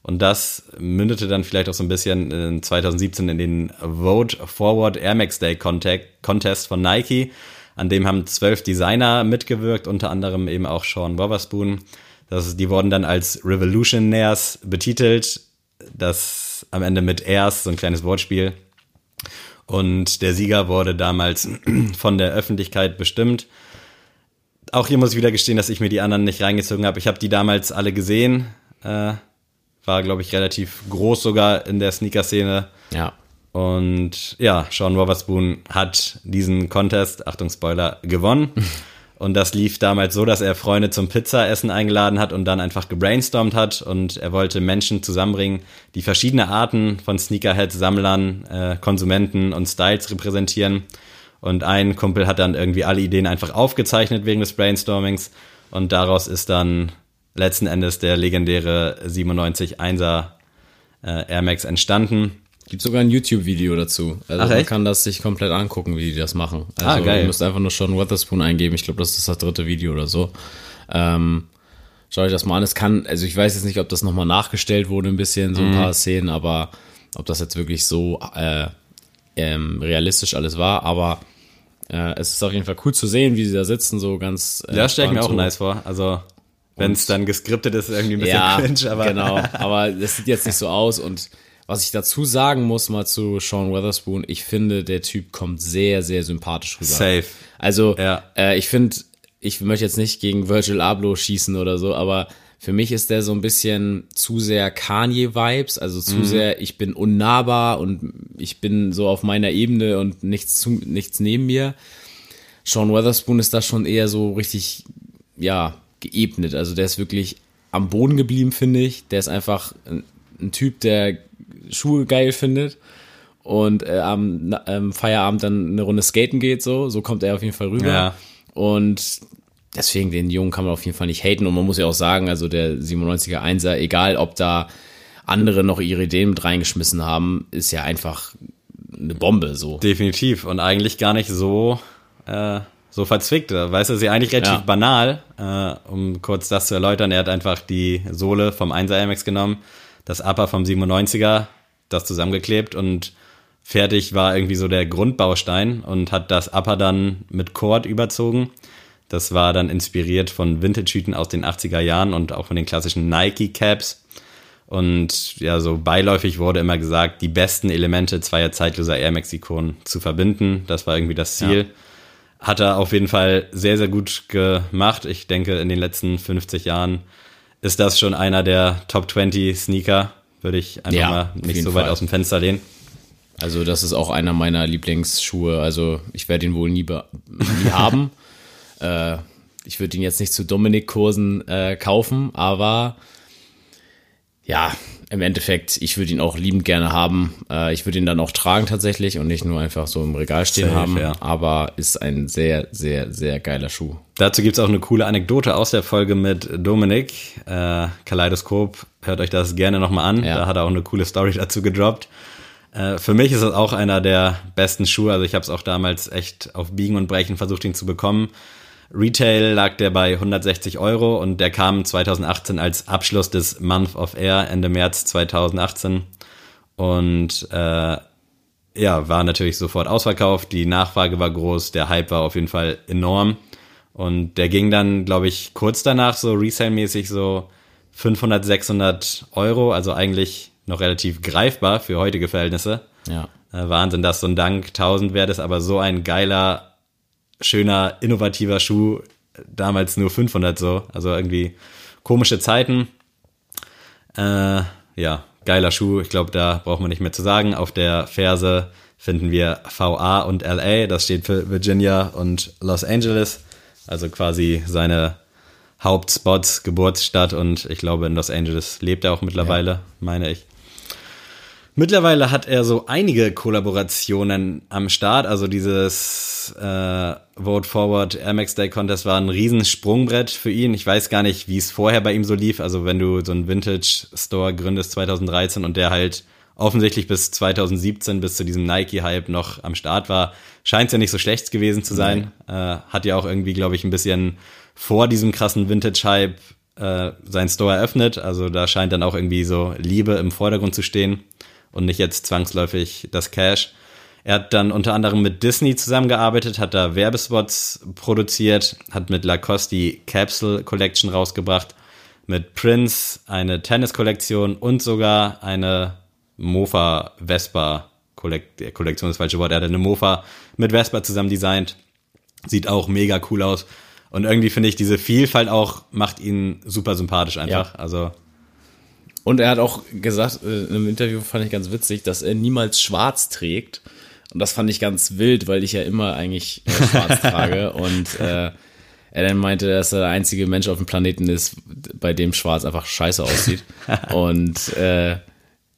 Und das mündete dann vielleicht auch so ein bisschen in 2017 in den Vote Forward Air Max Day Contest von Nike. An dem haben zwölf Designer mitgewirkt, unter anderem eben auch Sean Wotherspoon. Das, die wurden dann als Revolutionaires betitelt. Das am Ende mit Airs, so ein kleines Wortspiel. Und der Sieger wurde damals von der Öffentlichkeit bestimmt. Auch hier muss ich wieder gestehen, dass ich mir die anderen nicht reingezogen habe. Ich habe die damals alle gesehen. Äh, war, glaube ich, relativ groß sogar in der Sneaker-Szene. Ja. Und ja, Sean Wotherspoon hat diesen Contest, Achtung Spoiler, gewonnen. Und das lief damals so, dass er Freunde zum Pizzaessen eingeladen hat und dann einfach gebrainstormt hat und er wollte Menschen zusammenbringen, die verschiedene Arten von Sneakerheads, Sammlern, äh, Konsumenten und Styles repräsentieren. Und ein Kumpel hat dann irgendwie alle Ideen einfach aufgezeichnet wegen des Brainstormings und daraus ist dann letzten Endes der legendäre 97 1er äh, Air Max entstanden. Gibt sogar ein YouTube-Video dazu. Also Ach, man echt? kann das sich komplett angucken, wie die das machen. Ah, also ah, geil. Du musst einfach nur schon Witherspoon eingeben. Ich glaube, das ist das dritte Video oder so. Ähm, schau euch das mal an. Es kann, also ich weiß jetzt nicht, ob das nochmal nachgestellt wurde, ein bisschen, so ein mhm. paar Szenen, aber ob das jetzt wirklich so äh, ähm, realistisch alles war. Aber äh, es ist auf jeden Fall cool zu sehen, wie sie da sitzen, so ganz. Äh, ja, stelle ich mir auch so. nice vor. Also wenn es dann geskriptet ist, irgendwie ein bisschen ja, cringe, aber. Genau, aber es sieht jetzt nicht so aus und was ich dazu sagen muss mal zu Sean Weatherspoon, ich finde, der Typ kommt sehr, sehr sympathisch rüber. Safe. Also, ja. äh, ich finde, ich möchte jetzt nicht gegen Virgil Abloh schießen oder so, aber für mich ist der so ein bisschen zu sehr Kanye-Vibes, also zu mhm. sehr, ich bin unnahbar und ich bin so auf meiner Ebene und nichts, zu, nichts neben mir. Sean Weatherspoon ist da schon eher so richtig, ja, geebnet. Also der ist wirklich am Boden geblieben, finde ich. Der ist einfach ein, ein Typ, der Schuhe geil findet und äh, am ähm, Feierabend dann eine Runde skaten geht, so, so kommt er auf jeden Fall rüber. Ja. Und deswegen den Jungen kann man auf jeden Fall nicht haten und man muss ja auch sagen, also der 97er Einser, egal ob da andere noch ihre Ideen mit reingeschmissen haben, ist ja einfach eine Bombe, so. Definitiv und eigentlich gar nicht so, äh, so verzwickt. Weißt du, ist ja eigentlich relativ ja. banal, äh, um kurz das zu erläutern. Er hat einfach die Sohle vom 1er MX genommen, das Upper vom 97er das zusammengeklebt und fertig war irgendwie so der Grundbaustein und hat das Upper dann mit Cord überzogen. Das war dann inspiriert von Vintage-Hüten aus den 80er Jahren und auch von den klassischen Nike-Caps. Und ja, so beiläufig wurde immer gesagt, die besten Elemente zweier zeitloser Air Max-Ikonen zu verbinden. Das war irgendwie das Ziel. Ja. Hat er auf jeden Fall sehr, sehr gut gemacht. Ich denke, in den letzten 50 Jahren ist das schon einer der Top 20 Sneaker würde ich einfach ja, mal nicht so weit Fall. aus dem Fenster lehnen. Also das ist auch einer meiner Lieblingsschuhe. Also ich werde ihn wohl nie, nie haben. Äh, ich würde ihn jetzt nicht zu Dominik-Kursen äh, kaufen, aber ja, im Endeffekt, ich würde ihn auch liebend gerne haben. Äh, ich würde ihn dann auch tragen tatsächlich und nicht nur einfach so im Regal stehen Safe, haben. Ja. Aber ist ein sehr, sehr, sehr geiler Schuh. Dazu gibt's auch eine coole Anekdote aus der Folge mit Dominik. Äh, Kaleidoskop, hört euch das gerne nochmal an. Ja. Da hat er auch eine coole Story dazu gedroppt. Äh, für mich ist es auch einer der besten Schuhe. Also ich habe es auch damals echt auf Biegen und Brechen versucht, ihn zu bekommen. Retail lag der bei 160 Euro und der kam 2018 als Abschluss des Month of Air Ende März 2018 und äh, ja, war natürlich sofort ausverkauft. Die Nachfrage war groß, der Hype war auf jeden Fall enorm und der ging dann, glaube ich, kurz danach so Resale-mäßig so 500, 600 Euro, also eigentlich noch relativ greifbar für heutige Verhältnisse. Ja. Äh, Wahnsinn, dass so ein Dank 1000 wert ist, aber so ein geiler schöner, innovativer Schuh, damals nur 500 so, also irgendwie komische Zeiten. Äh, ja, geiler Schuh, ich glaube, da braucht man nicht mehr zu sagen. Auf der Ferse finden wir VA und LA, das steht für Virginia und Los Angeles, also quasi seine Hauptspots, Geburtsstadt und ich glaube in Los Angeles lebt er auch mittlerweile, ja. meine ich. Mittlerweile hat er so einige Kollaborationen am Start. Also dieses äh, Vote Forward Air Max Day Contest war ein riesen Sprungbrett für ihn. Ich weiß gar nicht, wie es vorher bei ihm so lief. Also wenn du so einen Vintage Store gründest 2013 und der halt offensichtlich bis 2017, bis zu diesem Nike-Hype noch am Start war, scheint es ja nicht so schlecht gewesen zu sein. Äh, hat ja auch irgendwie, glaube ich, ein bisschen vor diesem krassen Vintage-Hype äh, sein Store eröffnet. Also da scheint dann auch irgendwie so Liebe im Vordergrund zu stehen und nicht jetzt zwangsläufig das Cash. Er hat dann unter anderem mit Disney zusammengearbeitet, hat da Werbespots produziert, hat mit Lacoste die Capsule Collection rausgebracht, mit Prince eine Tennis-Kollektion und sogar eine Mofa Vespa Kollektion, das falsche Wort. Er hat eine Mofa mit Vespa zusammen designt. Sieht auch mega cool aus. Und irgendwie finde ich diese Vielfalt auch macht ihn super sympathisch einfach. Ja. Also und er hat auch gesagt, äh, in einem Interview fand ich ganz witzig, dass er niemals schwarz trägt. Und das fand ich ganz wild, weil ich ja immer eigentlich äh, schwarz trage. Und äh, er dann meinte, dass er der einzige Mensch auf dem Planeten ist, bei dem schwarz einfach scheiße aussieht. Und äh,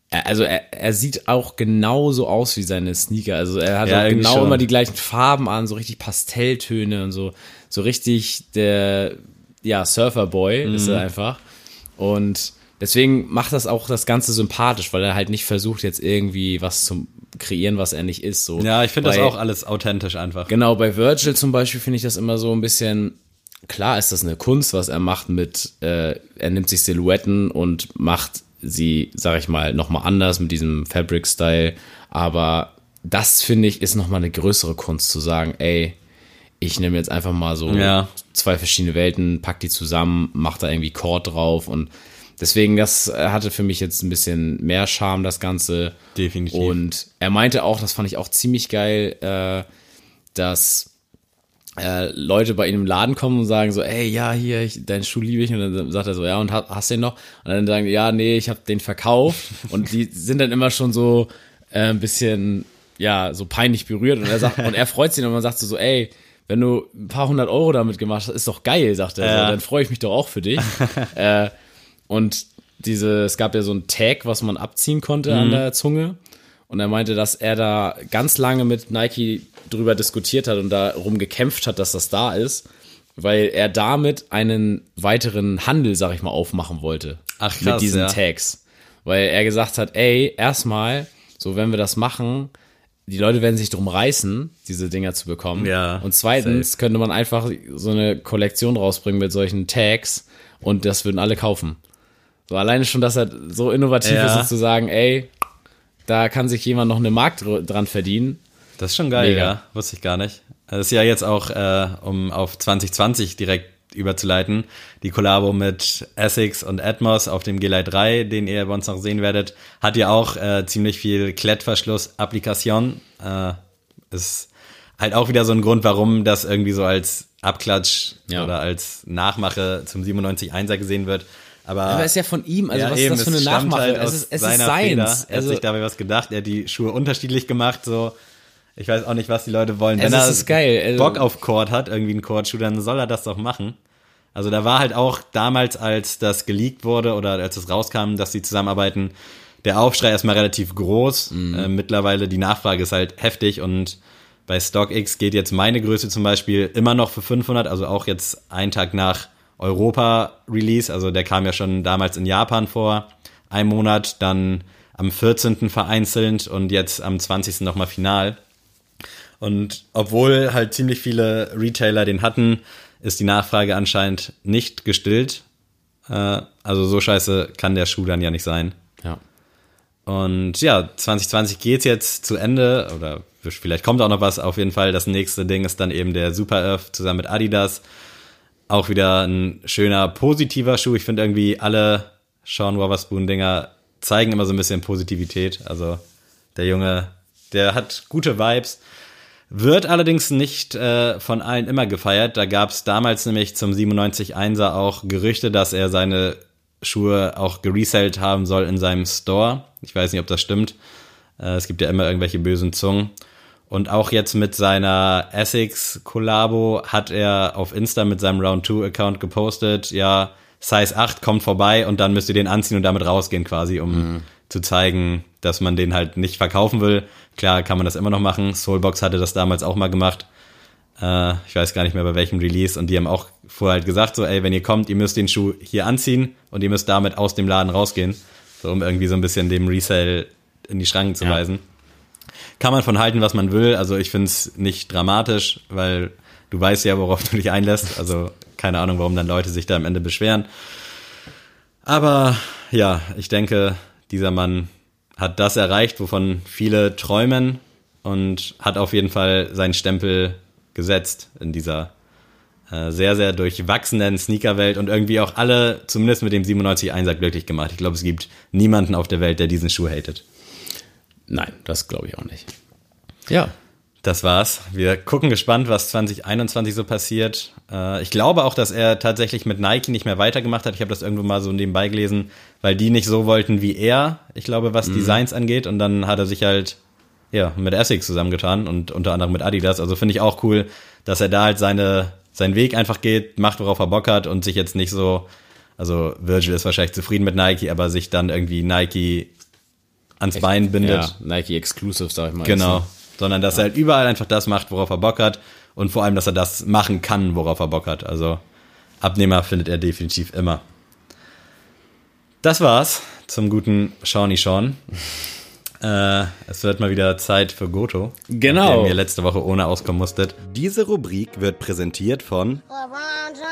also er, er sieht auch genauso aus wie seine Sneaker. Also er hat ja, genau schon. immer die gleichen Farben an, so richtig Pastelltöne und so, so richtig der ja, Surferboy mhm. ist er einfach. Und Deswegen macht das auch das Ganze sympathisch, weil er halt nicht versucht, jetzt irgendwie was zu kreieren, was er nicht ist. So. Ja, ich finde das auch alles authentisch einfach. Genau, bei Virgil zum Beispiel finde ich das immer so ein bisschen, klar ist das eine Kunst, was er macht mit, äh, er nimmt sich Silhouetten und macht sie, sag ich mal, nochmal anders mit diesem Fabric-Style. Aber das finde ich ist nochmal eine größere Kunst zu sagen, ey, ich nehme jetzt einfach mal so ja. zwei verschiedene Welten, pack die zusammen, mach da irgendwie Chord drauf und Deswegen, das äh, hatte für mich jetzt ein bisschen mehr Charme, das Ganze. Definitiv. Und er meinte auch, das fand ich auch ziemlich geil, äh, dass äh, Leute bei ihm im Laden kommen und sagen so, ey, ja, hier, ich, deinen Schuh liebe ich. Und dann sagt er so, ja, und hast du den noch? Und dann sagen ja, nee, ich habe den verkauft. und die sind dann immer schon so äh, ein bisschen, ja, so peinlich berührt. Und er sagt, und er freut sich und man sagt so, so, ey, wenn du ein paar hundert Euro damit gemacht hast, ist doch geil, sagt er. Ja. So, dann freue ich mich doch auch für dich. äh, und diese, es gab ja so ein Tag, was man abziehen konnte mhm. an der Zunge. Und er meinte, dass er da ganz lange mit Nike drüber diskutiert hat und darum gekämpft hat, dass das da ist, weil er damit einen weiteren Handel, sag ich mal, aufmachen wollte. Ach, krass, mit diesen ja. Tags. Weil er gesagt hat, ey, erstmal, so wenn wir das machen, die Leute werden sich drum reißen, diese Dinger zu bekommen. Ja. Und zweitens safe. könnte man einfach so eine Kollektion rausbringen mit solchen Tags und das würden alle kaufen. So alleine schon, dass er so innovativ ja. ist, zu sagen, ey, da kann sich jemand noch eine Markt dran verdienen. Das ist schon geil, Mega. ja. Wusste ich gar nicht. Das ist ja jetzt auch, äh, um auf 2020 direkt überzuleiten, die Kollabo mit Essex und Atmos auf dem G-Lite 3, den ihr bei uns noch sehen werdet, hat ja auch äh, ziemlich viel Klettverschluss-Applikation. Äh, ist halt auch wieder so ein Grund, warum das irgendwie so als Abklatsch ja. oder als Nachmache zum 97.1er gesehen wird. Aber, aber ist ja von ihm, also ja, was eben, ist das für eine Nachmache? Halt es ist, es ist seins. Er also, hat sich dabei was gedacht, er hat die Schuhe unterschiedlich gemacht, so. Ich weiß auch nicht, was die Leute wollen. Wenn er geil. Bock auf Chord hat, irgendwie einen Chordschuh, dann soll er das doch machen. Also da war halt auch damals, als das geleakt wurde oder als es rauskam, dass sie zusammenarbeiten, der Aufschrei erstmal relativ groß. Mhm. Äh, mittlerweile die Nachfrage ist halt heftig und bei StockX geht jetzt meine Größe zum Beispiel immer noch für 500, also auch jetzt einen Tag nach Europa-Release, also der kam ja schon damals in Japan vor, ein Monat, dann am 14. vereinzelt und jetzt am 20. nochmal final. Und obwohl halt ziemlich viele Retailer den hatten, ist die Nachfrage anscheinend nicht gestillt. Äh, also so scheiße kann der Schuh dann ja nicht sein. Ja. Und ja, 2020 geht's jetzt zu Ende oder vielleicht kommt auch noch was. Auf jeden Fall das nächste Ding ist dann eben der Super Earth zusammen mit Adidas. Auch wieder ein schöner positiver Schuh. Ich finde irgendwie alle Sean Wotherspoon Dinger zeigen immer so ein bisschen Positivität. Also der Junge, der hat gute Vibes. Wird allerdings nicht äh, von allen immer gefeiert. Da gab es damals nämlich zum 97-1er auch Gerüchte, dass er seine Schuhe auch geresellt haben soll in seinem Store. Ich weiß nicht, ob das stimmt. Äh, es gibt ja immer irgendwelche bösen Zungen. Und auch jetzt mit seiner Essex-Kollabo hat er auf Insta mit seinem Round 2-Account gepostet, ja, Size 8 kommt vorbei und dann müsst ihr den anziehen und damit rausgehen quasi, um mhm. zu zeigen, dass man den halt nicht verkaufen will. Klar kann man das immer noch machen. Soulbox hatte das damals auch mal gemacht. Äh, ich weiß gar nicht mehr bei welchem Release. Und die haben auch vorher halt gesagt, so, ey, wenn ihr kommt, ihr müsst den Schuh hier anziehen und ihr müsst damit aus dem Laden rausgehen. So, um irgendwie so ein bisschen dem Resale in die Schranken zu ja. weisen. Kann man von halten, was man will. Also ich finde es nicht dramatisch, weil du weißt ja, worauf du dich einlässt. Also keine Ahnung, warum dann Leute sich da am Ende beschweren. Aber ja, ich denke, dieser Mann hat das erreicht, wovon viele träumen und hat auf jeden Fall seinen Stempel gesetzt in dieser äh, sehr, sehr durchwachsenen Sneakerwelt und irgendwie auch alle, zumindest mit dem 97-1er, glücklich gemacht. Ich glaube, es gibt niemanden auf der Welt, der diesen Schuh hatet. Nein, das glaube ich auch nicht. Ja. Das war's. Wir gucken gespannt, was 2021 so passiert. Äh, ich glaube auch, dass er tatsächlich mit Nike nicht mehr weitergemacht hat. Ich habe das irgendwo mal so nebenbei gelesen, weil die nicht so wollten wie er, ich glaube, was mhm. Designs angeht. Und dann hat er sich halt ja, mit Essex zusammengetan und unter anderem mit Adidas. Also finde ich auch cool, dass er da halt seine, seinen Weg einfach geht, macht, worauf er Bock hat und sich jetzt nicht so, also Virgil ist wahrscheinlich zufrieden mit Nike, aber sich dann irgendwie Nike ans Echt? Bein bindet. Ja, Nike Exclusive, sag ich mal. Genau sondern dass ja. er halt überall einfach das macht, worauf er Bock hat und vor allem, dass er das machen kann, worauf er Bock hat. Also Abnehmer findet er definitiv immer. Das war's zum guten Shawnee Sean. Äh, es wird mal wieder Zeit für Goto. Genau. Den ihr letzte Woche ohne auskommen musstet. Diese Rubrik wird präsentiert von.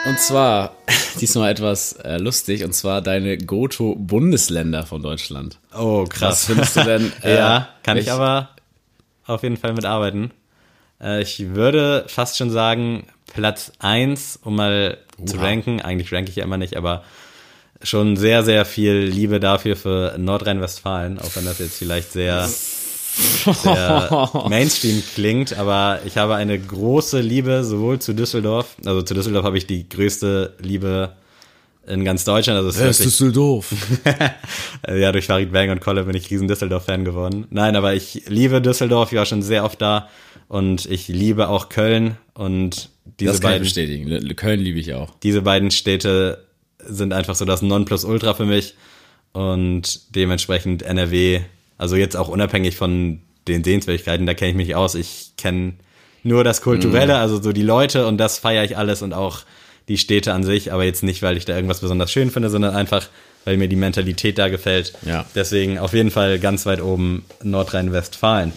Und zwar, diesmal etwas äh, lustig, und zwar deine Goto-Bundesländer von Deutschland. Oh, krass. Was findest du denn? Äh, ja, kann ich aber auf jeden Fall mitarbeiten. Äh, ich würde fast schon sagen, Platz 1, um mal Uha. zu ranken. Eigentlich ranke ich ja immer nicht, aber schon sehr, sehr viel Liebe dafür für Nordrhein-Westfalen, auch wenn das jetzt vielleicht sehr, sehr Mainstream klingt, aber ich habe eine große Liebe sowohl zu Düsseldorf, also zu Düsseldorf habe ich die größte Liebe in ganz Deutschland. Also Wer ist Düsseldorf? ja, durch Farid Bang und Kolle bin ich riesen Düsseldorf-Fan geworden. Nein, aber ich liebe Düsseldorf, ich war schon sehr oft da und ich liebe auch Köln und diese das kann beiden. Ich bestätigen. Köln liebe ich auch. Diese beiden Städte sind einfach so das Nonplusultra für mich und dementsprechend NRW, also jetzt auch unabhängig von den Sehenswürdigkeiten, da kenne ich mich aus. Ich kenne nur das Kulturelle, mm. also so die Leute und das feiere ich alles und auch die Städte an sich, aber jetzt nicht, weil ich da irgendwas besonders schön finde, sondern einfach, weil mir die Mentalität da gefällt. Ja. Deswegen auf jeden Fall ganz weit oben Nordrhein-Westfalen.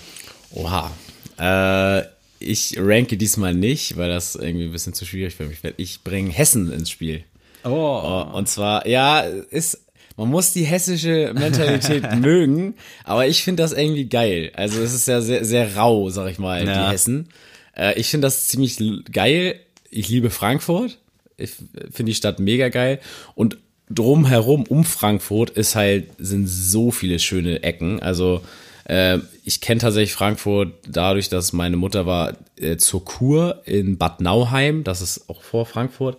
Oha. Äh, ich ranke diesmal nicht, weil das irgendwie ein bisschen zu schwierig für mich wird. Ich bringe Hessen ins Spiel. Oh. Und zwar, ja, ist, man muss die hessische Mentalität mögen, aber ich finde das irgendwie geil. Also es ist ja sehr, sehr rau, sag ich mal, ja. die Hessen. Äh, ich finde das ziemlich geil. Ich liebe Frankfurt. Ich finde die Stadt mega geil. Und drumherum um Frankfurt ist halt, sind so viele schöne Ecken. Also äh, ich kenne tatsächlich Frankfurt dadurch, dass meine Mutter war äh, zur Kur in Bad Nauheim. Das ist auch vor Frankfurt.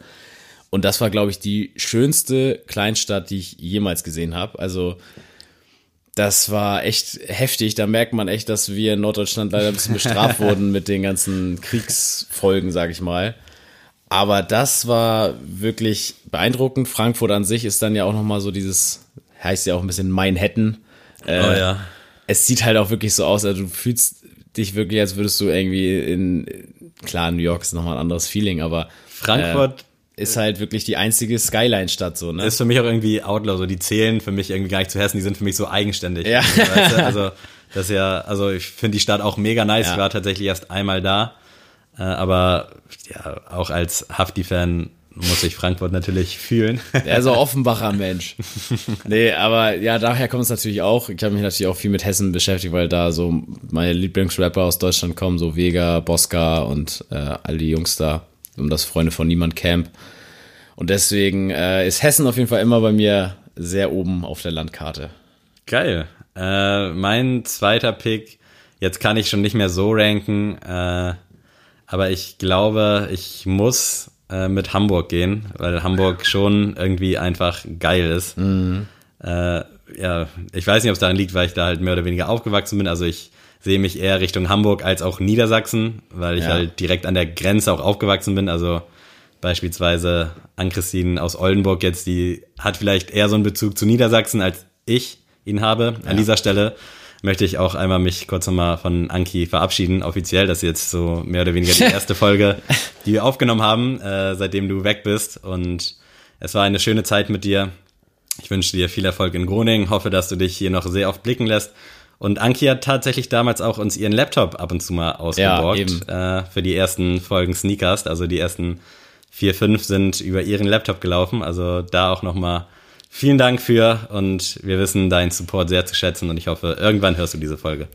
Und das war, glaube ich, die schönste Kleinstadt, die ich jemals gesehen habe. Also das war echt heftig. Da merkt man echt, dass wir in Norddeutschland leider ein bisschen bestraft wurden mit den ganzen Kriegsfolgen, sage ich mal. Aber das war wirklich beeindruckend. Frankfurt an sich ist dann ja auch nochmal so dieses, heißt ja auch ein bisschen Manhattan. Äh, oh ja. Es sieht halt auch wirklich so aus, also du fühlst dich wirklich, als würdest du irgendwie in, klar, New York ist nochmal ein anderes Feeling, aber. Frankfurt ist halt wirklich die einzige Skyline-Stadt so, ne? Ist für mich auch irgendwie Outlaw, so die zählen für mich irgendwie gar nicht zu Hessen, die sind für mich so eigenständig. Ja. Weißt du? Also das ist ja, also ich finde die Stadt auch mega nice. Ja. Ich war tatsächlich erst einmal da, äh, aber ja, auch als Hafti-Fan muss ich Frankfurt natürlich fühlen. Auch Offenbacher Mensch. Nee, aber ja, daher kommt es natürlich auch. Ich habe mich natürlich auch viel mit Hessen beschäftigt, weil da so meine Lieblingsrapper aus Deutschland kommen, so Vega, Bosca und äh, all die Jungs da, um das Freunde von Niemand Camp. Und deswegen äh, ist Hessen auf jeden Fall immer bei mir sehr oben auf der Landkarte. Geil. Äh, mein zweiter Pick, jetzt kann ich schon nicht mehr so ranken, äh, aber ich glaube, ich muss äh, mit Hamburg gehen, weil Hamburg schon irgendwie einfach geil ist. Äh, ja, ich weiß nicht, ob es daran liegt, weil ich da halt mehr oder weniger aufgewachsen bin. Also ich sehe mich eher Richtung Hamburg als auch Niedersachsen, weil ich Ja. halt direkt an der Grenze auch aufgewachsen bin. Also beispielsweise Ann-Christine aus Oldenburg jetzt, die hat vielleicht eher so einen Bezug zu Niedersachsen, als ich ihn habe. An dieser Stelle möchte ich auch einmal mich kurz nochmal von Anki verabschieden, offiziell. Das ist jetzt so mehr oder weniger die erste Folge, die wir aufgenommen haben, äh, seitdem du weg bist. Und es war eine schöne Zeit mit dir. Ich wünsche dir viel Erfolg in Groningen, hoffe, dass du dich hier noch sehr oft blicken lässt. Und Anki hat tatsächlich damals auch uns ihren Laptop ab und zu mal ausgeborgt eben. äh, für die ersten Folgen Sneakers. Also die ersten vier, fünf sind über ihren Laptop gelaufen. Also da auch nochmal vielen Dank für und wir wissen deinen Support sehr zu schätzen und ich hoffe, irgendwann hörst du diese Folge.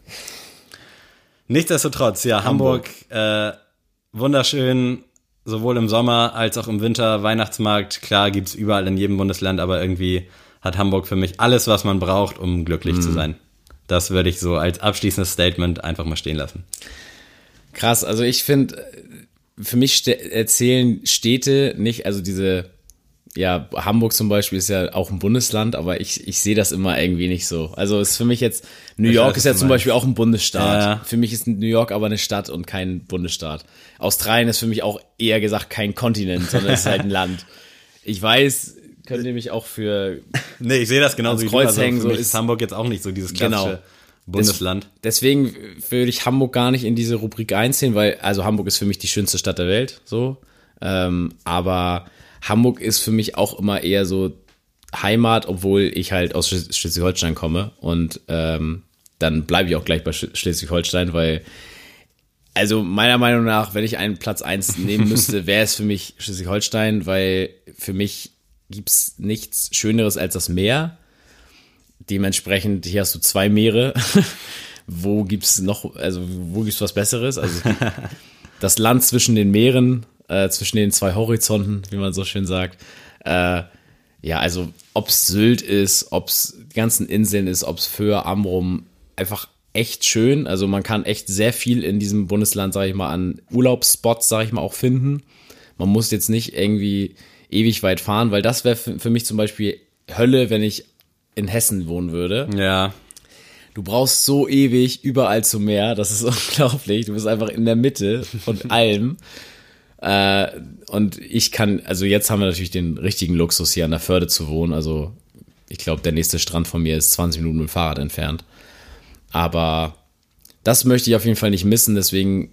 Nichtsdestotrotz, ja, Hamburg, äh, wunderschön, sowohl im Sommer als auch im Winter, Weihnachtsmarkt, klar gibt's überall in jedem Bundesland, aber irgendwie hat Hamburg für mich alles, was man braucht, um glücklich zu sein. Das würde ich so als abschließendes Statement einfach mal stehen lassen. Krass, also ich finde, für mich ste- erzählen Städte nicht, also diese, ja, Hamburg zum Beispiel ist ja auch ein Bundesland, aber ich, ich sehe das immer irgendwie nicht so. Also ist für mich jetzt, New Ich York weiß, ist ja zum. Beispiel auch ein Bundesstaat. Ja. Für mich ist New York aber eine Stadt und kein Bundesstaat. Australien ist für mich auch eher gesagt kein Kontinent, sondern es ist halt ein Land. Ich weiß, könnt ihr mich auch für Nee, ich sehe das genauso wie du. Kreuz Also hängen, für so ist- Hamburg jetzt auch nicht so dieses klassische Genau. Bundesland. Deswegen würde ich Hamburg gar nicht in diese Rubrik einziehen, weil, also Hamburg ist für mich die schönste Stadt der Welt, so. Ähm, aber Hamburg ist für mich auch immer eher so Heimat, obwohl ich halt aus Schleswig- Schleswig-Holstein komme. Und ähm, dann bleibe ich auch gleich bei Sch- Schleswig-Holstein, weil, also meiner Meinung nach, wenn ich einen Platz eins nehmen müsste, wäre es für mich Schleswig-Holstein, weil für mich gibt's nichts Schöneres als das Meer. Dementsprechend, hier hast du zwei Meere. wo gibt's noch, also wo gibt's was Besseres? Also es gibt das Land zwischen den Meeren, äh, zwischen den zwei Horizonten, wie man so schön sagt. Äh, ja, also ob's Sylt ist, ob's die ganzen Inseln ist, ob's Föhr, Amrum, einfach echt schön. Also man kann echt sehr viel in diesem Bundesland, sage ich mal, an Urlaubsspots, sage ich mal, auch finden. Man muss jetzt nicht irgendwie ewig weit fahren, weil das wäre für, mich zum Beispiel Hölle, wenn ich in Hessen wohnen würde. Ja. Du brauchst so ewig überall zum Meer, das ist unglaublich. Du bist einfach in der Mitte von allem. Äh, und ich kann, also jetzt haben wir natürlich den richtigen Luxus hier an der Förde zu wohnen. Also ich glaube, der nächste Strand von mir ist 20 Minuten mit dem Fahrrad entfernt. Aber das möchte ich auf jeden Fall nicht missen. Deswegen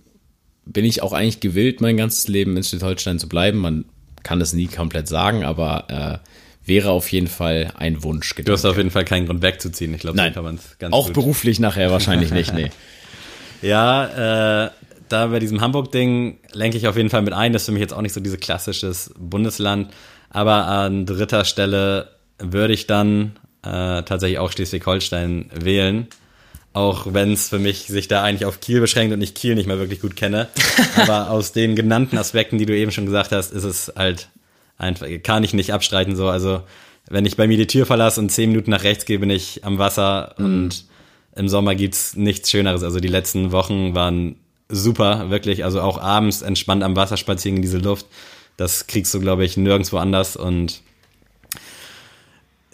bin ich auch eigentlich gewillt, mein ganzes Leben in Schleswig-Holstein zu bleiben. Man kann es nie komplett sagen, aber äh, wäre auf jeden Fall ein Wunsch. Du hast auf jeden Fall keinen Grund wegzuziehen. Ich glaube, kann man es ganz auch gut. beruflich nachher wahrscheinlich nicht, nee. Ja, äh, da bei diesem Hamburg-Ding lenke ich auf jeden Fall mit ein. Das ist für mich jetzt auch nicht so dieses klassisches Bundesland. Aber an dritter Stelle würde ich dann äh, tatsächlich auch Schleswig-Holstein wählen. Auch wenn es für mich sich da eigentlich auf Kiel beschränkt und ich Kiel nicht mehr wirklich gut kenne. Aber aus den genannten Aspekten, die du eben schon gesagt hast, ist es halt einfach, kann ich nicht abstreiten so. Also wenn ich bei mir die Tür verlasse und zehn Minuten nach rechts gehe, bin ich am Wasser und im Sommer gibt's nichts Schöneres. Also die letzten Wochen waren super, wirklich. Also auch abends entspannt am Wasser spazieren in diese Luft. Das kriegst du, glaube ich, nirgendwo anders. Und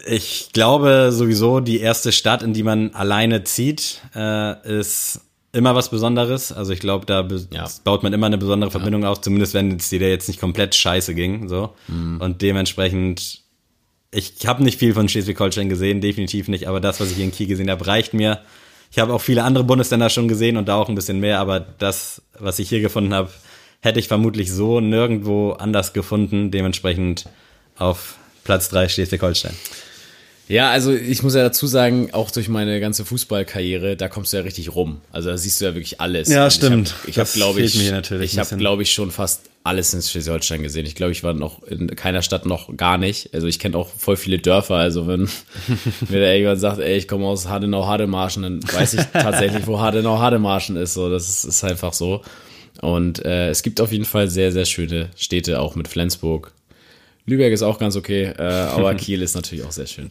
ich glaube sowieso, die erste Stadt, in die man alleine zieht, äh, ist immer was Besonderes. Also ich glaube, da Ja. baut man immer eine besondere Verbindung auf, zumindest wenn es dir jetzt nicht komplett scheiße ging. So. Und dementsprechend, ich habe nicht viel von Schleswig-Holstein gesehen, definitiv nicht, aber das, was ich hier in Kiel gesehen habe, reicht mir. Ich habe auch viele andere Bundesländer schon gesehen und da auch ein bisschen mehr, aber das, was ich hier gefunden habe, hätte ich vermutlich so nirgendwo anders gefunden. Dementsprechend auf Platz drei Schleswig-Holstein. Ja, also ich muss ja dazu sagen, auch durch meine ganze Fußballkarriere, da kommst du ja richtig rum. Also da siehst du ja wirklich alles. Ja, Und stimmt. Ich habe, hab, glaube ich, fehlt mir natürlich ich habe, glaube ich, schon fast alles in Schleswig-Holstein gesehen. Ich glaube, ich war noch in keiner Stadt noch gar nicht. Also ich kenne auch voll viele Dörfer. Also wenn mir da irgendjemand sagt, ey, ich komme aus Hadenau-Hademarschen, dann weiß ich tatsächlich, wo Hadenau-Hademarschen ist. So, das ist, ist einfach so. Und äh, es gibt auf jeden Fall sehr, sehr schöne Städte, auch mit Flensburg. Lübeck ist auch ganz okay, äh, aber Kiel ist natürlich auch sehr schön.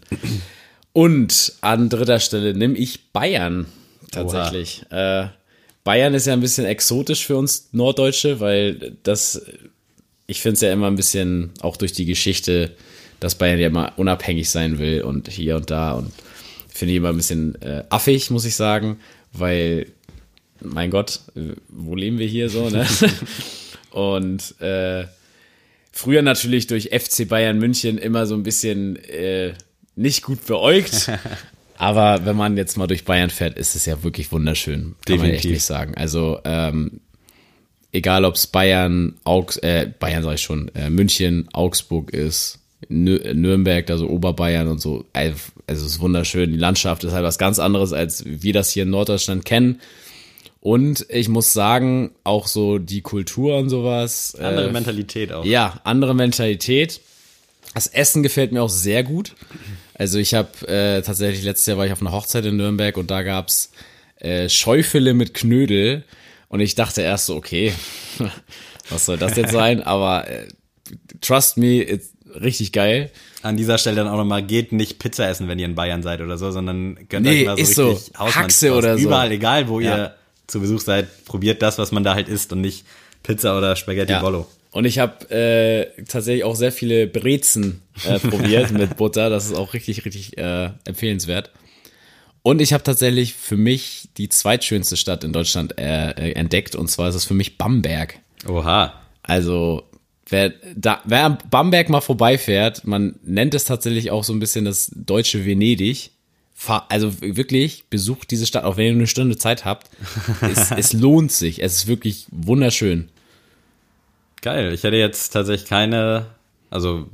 Und an dritter Stelle nehme ich Bayern tatsächlich. Äh, Bayern ist ja ein bisschen exotisch für uns Norddeutsche, weil das, ich finde es ja immer ein bisschen, auch durch die Geschichte, dass Bayern ja immer unabhängig sein will und hier und da und finde ich immer ein bisschen äh, affig, muss ich sagen, weil, mein Gott, äh, wo leben wir hier so, ne? und äh, früher natürlich durch FC Bayern München immer so ein bisschen äh, nicht gut beäugt. Aber wenn man jetzt mal durch Bayern fährt, ist es ja wirklich wunderschön. Kann man echt nicht sagen. Also, ähm, egal ob es Bayern, Augs, äh, Bayern sag ich schon, äh, München, Augsburg ist, Nü Nürnberg, also Oberbayern und so. Also es ist wunderschön. Die Landschaft ist halt was ganz anderes, als wir das hier in Norddeutschland kennen. Und ich muss sagen, auch so die Kultur und sowas. Andere äh, Mentalität auch. ja, andere Mentalität. Das Essen gefällt mir auch sehr gut. Also ich habe äh, tatsächlich, letztes Jahr war ich auf einer Hochzeit in Nürnberg und da gab's äh, Schäufele mit Knödel. Und ich dachte erst so, okay, was soll das jetzt sein? Aber äh, trust me, it's richtig geil. An dieser Stelle dann auch nochmal, geht nicht Pizza essen, wenn ihr in Bayern seid oder so, sondern gönnt Nee, euch mal so ist so. richtig Hausmannskost. Haxe oder so. Überall, egal wo Ja. ihr zu Besuch seid, probiert das, was man da halt isst und nicht Pizza oder Spaghetti Bollo. Und ich habe äh, tatsächlich auch sehr viele Brezen äh, probiert mit Butter. Das ist auch richtig, richtig äh, empfehlenswert. Und ich habe tatsächlich für mich die zweitschönste Stadt in Deutschland äh, äh, entdeckt. Und zwar ist es für mich Bamberg. Oha. Also wer, da, wer am Bamberg mal vorbeifährt, man nennt es tatsächlich auch so ein bisschen das deutsche Venedig. Fahr, also wirklich, besucht diese Stadt, auch wenn ihr eine Stunde Zeit habt. es, es lohnt sich. Es ist wirklich wunderschön. Geil. Ich hätte jetzt tatsächlich keine, also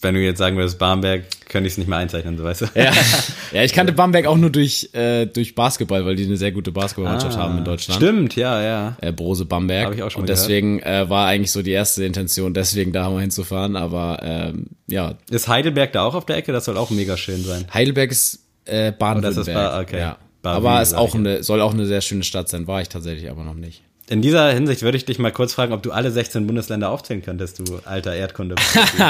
wenn du jetzt sagen würdest Barmbek, könnte ich es nicht mehr einzeichnen, so weißt du. Ja, ja ich kannte Bamberg auch nur durch, äh, durch Basketball, weil die eine sehr gute Basketballmannschaft haben in Deutschland. Ah, Stimmt, ja, ja. Äh, Brose Bamberg. Hab ich auch schon Und deswegen äh, war eigentlich so die erste Intention, deswegen da mal hinzufahren. Aber ähm, ja, Ist Heidelberg da auch auf der Ecke? Das soll auch mega schön sein. Heidelberg ist äh, Baden-Württemberg. Okay. Ja. Aber ist sag auch eine, soll auch eine sehr schöne Stadt sein. War ich tatsächlich aber noch nicht. In dieser Hinsicht würde ich dich mal kurz fragen, ob du alle 16 Bundesländer aufzählen könntest, du alter Erdkunde.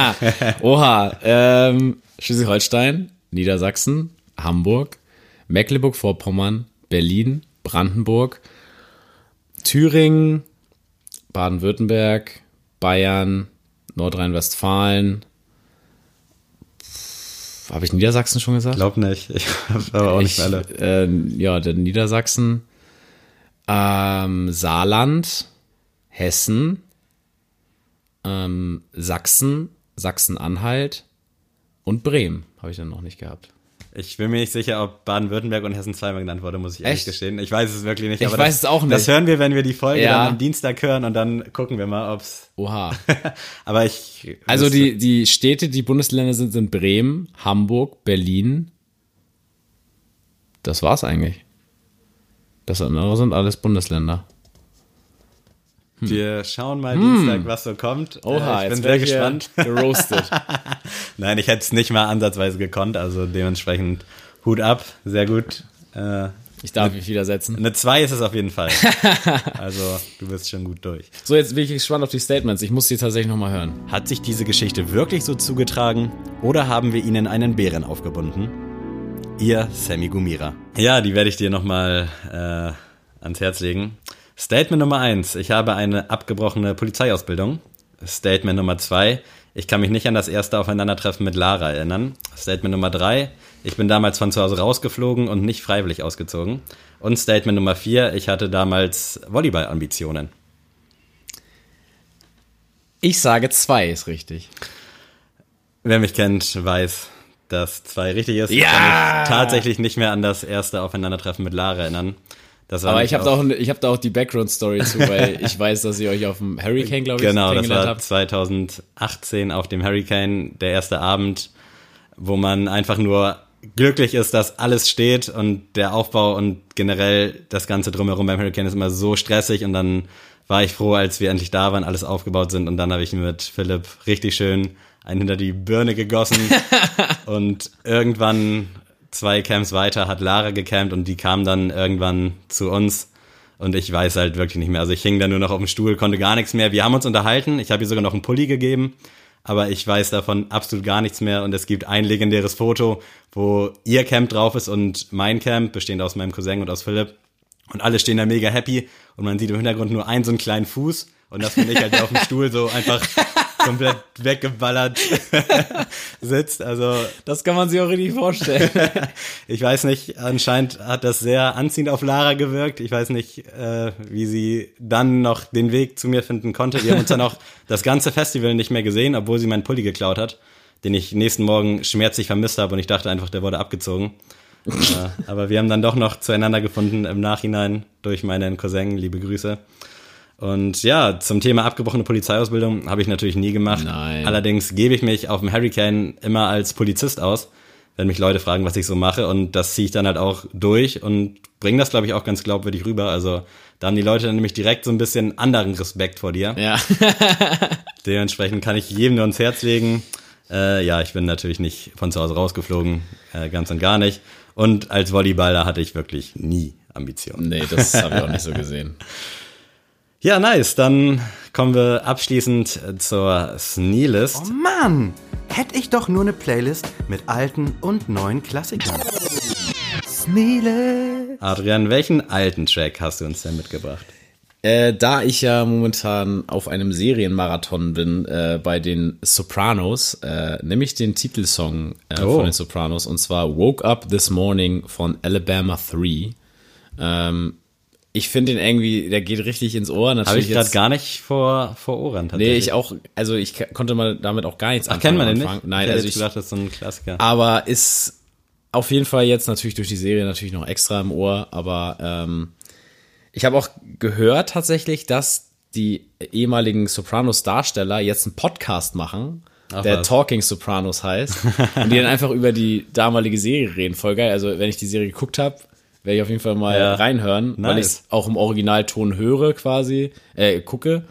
Oha, ähm, Schleswig-Holstein, Niedersachsen, Hamburg, Mecklenburg-Vorpommern, Berlin, Brandenburg, Thüringen, Baden-Württemberg, Bayern, Nordrhein-Westfalen. Habe ich Niedersachsen schon gesagt? Glaub nicht. Ich hab aber auch nicht Ich, alle. äh, ja, der Niedersachsen, ähm, Saarland, Hessen, ähm, Sachsen, Sachsen-Anhalt und Bremen habe ich dann noch nicht gehabt. Ich bin mir nicht sicher, ob Baden-Württemberg und Hessen zweimal genannt wurde, muss ich ehrlich Echt? gestehen. Ich weiß es wirklich nicht. Ich aber weiß das, es auch nicht. Das hören wir, wenn wir die Folge Ja. dann am Dienstag hören und dann gucken wir mal, ob's. Oha. aber ich. Also die, die Städte, die Bundesländer sind, sind Bremen, Hamburg, Berlin. Das war's eigentlich. Das andere sind alles Bundesländer. Wir schauen mal Dienstag, was so kommt. Hm. Oha, äh, ich bin sehr gespannt. Geroastet. Nein, ich hätte es nicht mal ansatzweise gekonnt, also dementsprechend Hut ab, sehr gut. Äh, Ich darf mich widersetzen. eine 2 ist es auf jeden Fall. Also, du bist schon gut durch. So, jetzt bin ich gespannt auf die Statements. Ich muss die tatsächlich nochmal hören. Hat sich diese Geschichte wirklich so zugetragen oder haben wir ihnen einen Bären aufgebunden? Ihr Sammy Gumira. Ja, die werde ich dir nochmal äh, ans Herz legen. Statement Nummer eins: Ich habe eine abgebrochene Polizeiausbildung. Statement Nummer zwei: Ich kann mich nicht an das erste Aufeinandertreffen mit Lara erinnern. Statement Nummer drei: Ich bin damals von zu Hause rausgeflogen und nicht freiwillig ausgezogen. Und Statement Nummer vier: Ich hatte damals Volleyball-Ambitionen. Ich sage zwei ist richtig. Wer mich kennt, weiß, dass zwei richtig ist. Ich Ja! kann mich tatsächlich nicht mehr an das erste Aufeinandertreffen mit Lara erinnern. Das war Aber ich habe da, auch, ich hab da auch die Background-Story zu, weil ich weiß, dass ihr euch auf dem Hurricane, glaube ich, Genau, das kennengelernt war habt. 2018 auf dem Hurricane, der erste Abend, wo man einfach nur glücklich ist, dass alles steht und der Aufbau und generell das Ganze drumherum beim Hurricane ist immer so stressig und dann war ich froh, als wir endlich da waren, alles aufgebaut sind und dann habe ich mit Philipp richtig schön einen hinter die Birne gegossen und irgendwann zwei Camps weiter hat Lara gecampt und die kam dann irgendwann zu uns und ich weiß halt wirklich nicht mehr. Also ich hing da nur noch auf dem Stuhl, konnte gar nichts mehr. Wir haben uns unterhalten, ich habe ihr sogar noch einen Pulli gegeben, aber ich weiß davon absolut gar nichts mehr und es gibt ein legendäres Foto, wo ihr Camp drauf ist und mein Camp, bestehend aus meinem Cousin und aus Philipp. Und alle stehen da mega happy und man sieht im Hintergrund nur einen so einen kleinen Fuß und das finde ich halt auf dem Stuhl so einfach komplett weggeballert sitzt. Also Das kann man sich auch richtig vorstellen. ich weiß nicht, anscheinend hat das sehr anziehend auf Lara gewirkt. Ich weiß nicht, äh, wie sie dann noch den Weg zu mir finden konnte. Wir haben uns dann auch das ganze Festival nicht mehr gesehen, obwohl sie meinen Pulli geklaut hat, den ich nächsten Morgen schmerzlich vermisst habe und ich dachte einfach, der wurde abgezogen. äh, aber wir haben dann doch noch zueinander gefunden im Nachhinein durch meinen Cousin. Liebe Grüße. Und ja, zum Thema abgebrochene Polizeiausbildung habe ich natürlich nie gemacht. Nein. Allerdings gebe ich mich auf dem Hurricane immer als Polizist aus, wenn mich Leute fragen, was ich so mache. Und das ziehe ich dann halt auch durch und bringe das, glaube ich, auch ganz glaubwürdig rüber. Also da haben die Leute dann nämlich direkt so ein bisschen anderen Respekt vor dir. ja. Dementsprechend kann ich jedem nur ans Herz legen. Äh, ja, ich bin natürlich nicht von zu Hause rausgeflogen, äh, ganz und gar nicht. Und als Volleyballer hatte ich wirklich nie Ambitionen. Nee, das habe ich auch nicht so gesehen. Ja, nice. Dann kommen wir abschließend äh, zur Sneelist. Oh Mann, hätte ich doch nur eine Playlist mit alten und neuen Klassikern. Sneele. Adrian, welchen alten Track hast du uns denn mitgebracht? Äh, da ich ja momentan auf einem Serienmarathon bin äh, bei den Sopranos, äh, nehme ich den Titelsong äh, Oh. von den Sopranos und zwar Woke Up This Morning von Alabama 3. Ähm, ich finde den irgendwie, der geht richtig ins Ohr. Habe ich gerade gar nicht vor, vor Ohren Nee, tatsächlich. ich auch, also ich konnte mal damit auch gar nichts Ach, kennt man den nicht? Nein, ich also ich, gedacht, das ist so ein Klassiker. aber ist auf jeden Fall jetzt natürlich durch die Serie natürlich noch extra im Ohr, aber ähm, ich habe auch gehört tatsächlich, dass die ehemaligen Sopranos-Darsteller jetzt einen Podcast machen, Ach der was. Talking Sopranos heißt, und die dann einfach über die damalige Serie reden. Voll geil. Also wenn ich die Serie geguckt habe, werde ich auf jeden Fall mal Ja. reinhören, weil ich Nice. es auch im Originalton höre quasi, äh, gucke.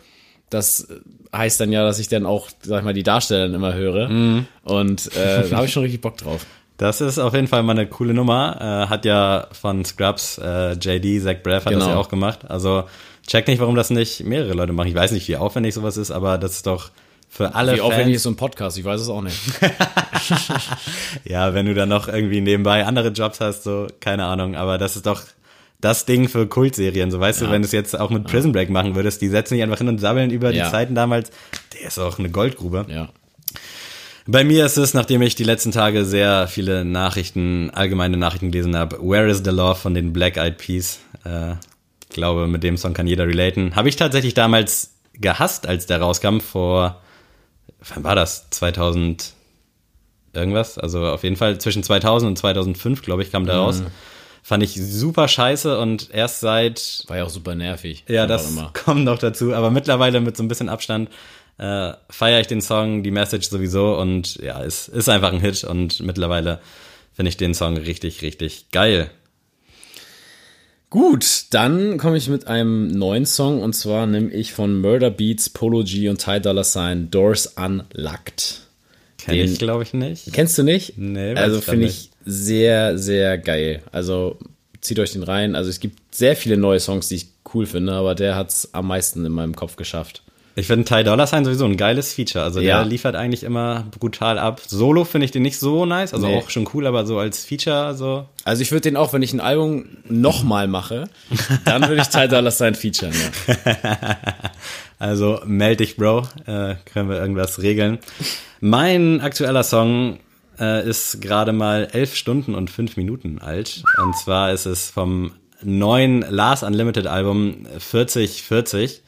Das heißt dann ja, dass ich dann auch, sag ich mal, die Darsteller dann immer höre. Mhm. Und äh, da habe ich schon richtig Bock drauf. Das ist auf jeden Fall mal eine coole Nummer. Äh, hat ja von Scrubs äh, JD, Zach Braff hat das Genau. ja auch gemacht. Also check nicht, warum das nicht mehrere Leute machen. Ich weiß nicht, wie aufwendig sowas ist, aber das ist doch für alle Wie aufwendig ist so ein Podcast? Ich weiß es auch nicht. Ja, wenn du dann noch irgendwie nebenbei andere Jobs hast, so keine Ahnung. Aber das ist doch das Ding für Kultserien. So weißt du, wenn du es jetzt auch mit Prison Break machen würdest, die setzen sich einfach hin und sabbeln über Ja. die Zeiten damals. Der ist auch eine Goldgrube. Ja. Bei mir ist es, nachdem ich die letzten Tage sehr viele Nachrichten, allgemeine Nachrichten gelesen habe, Where is the Love von den Black Eyed Peas. Äh, glaube, mit dem Song kann jeder relaten. Habe ich tatsächlich damals gehasst, als der rauskam, vor, wann war das? 2000 irgendwas? Also auf jeden Fall zwischen 2000 und 2005, glaube ich, kam der raus. Fand ich super scheiße und erst seit War ja auch super nervig. ja, das kommt noch dazu. Aber mittlerweile mit so ein bisschen Abstand äh, feiere ich den Song, die Message sowieso und ja, es ist einfach ein Hit und mittlerweile finde ich den Song richtig, richtig geil. Gut, dann komme ich mit einem neuen Song und zwar nehme ich von Murder Beats, Polo G und Ty Dolla Sign Doors Unlocked. Kenn Den- ich, glaube ich, nicht. Kennst du nicht? Nee, Also finde ich sehr, sehr geil. Also zieht euch den rein. Also es gibt sehr viele neue Songs, die ich cool finde, aber der hat es am meisten in meinem Kopf geschafft. Ich finde Ty Dolla Sign sowieso ein geiles Feature. Also Ja. der liefert eigentlich immer brutal ab. Solo finde ich den nicht so nice, also Nee. auch schon cool, aber so als Feature so. Also ich würde den auch, wenn ich ein Album nochmal mache, dann würde ich Ty Dolla Sign featuren. Ja. Also meld dich, Bro. Äh, können wir irgendwas regeln. Mein aktueller Song äh, ist gerade mal elf Stunden und fünf Minuten alt. Und zwar ist es vom neuen Lars Unlimited Album 4040.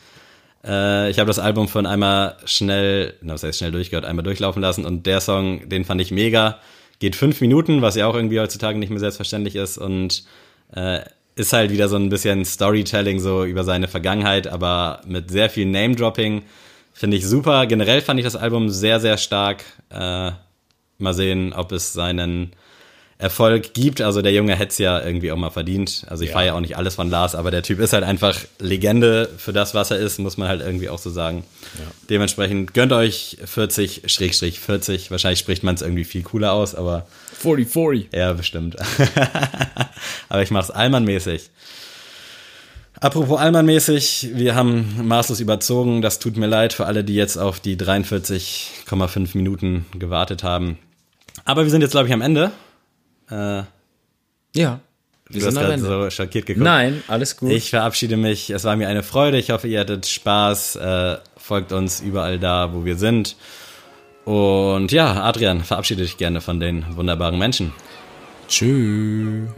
Äh, ich habe das Album von einmal schnell, na, was heißt schnell durchgehört, einmal durchlaufen lassen und der Song, den fand ich mega. Geht fünf Minuten, was ja auch irgendwie heutzutage nicht mehr selbstverständlich ist und äh, ist halt wieder so ein bisschen Storytelling so über seine Vergangenheit, aber mit sehr viel Name-Dropping. Finde ich super. Generell fand ich das Album sehr, sehr stark. Äh, mal sehen, ob es seinen Erfolg gibt. Also der Junge hätte es ja irgendwie auch mal verdient. Also ich ja. feiere ja auch nicht alles von Lars, aber der Typ ist halt einfach Legende für das, was er ist, muss man halt irgendwie auch so sagen. Ja. Dementsprechend gönnt euch 40, Schrägstrich 40. Wahrscheinlich spricht man es irgendwie viel cooler aus, aber 40, 40. Ja, bestimmt. aber ich mach's Allmann-mäßig. Apropos Allmann-mäßig, wir haben maßlos überzogen. Das tut mir leid für alle, die jetzt auf die 43,5 Minuten gewartet haben. Aber wir sind jetzt, glaube ich, am Ende. Äh, ja. Wir du sind hast gerade so schockiert geguckt. Nein, alles gut. Ich verabschiede mich. Es war mir eine Freude. Ich hoffe, ihr hattet Spaß. Äh, folgt uns überall da, wo wir sind. Und ja, Adrian, verabschiede dich gerne von den wunderbaren Menschen. Tschüss.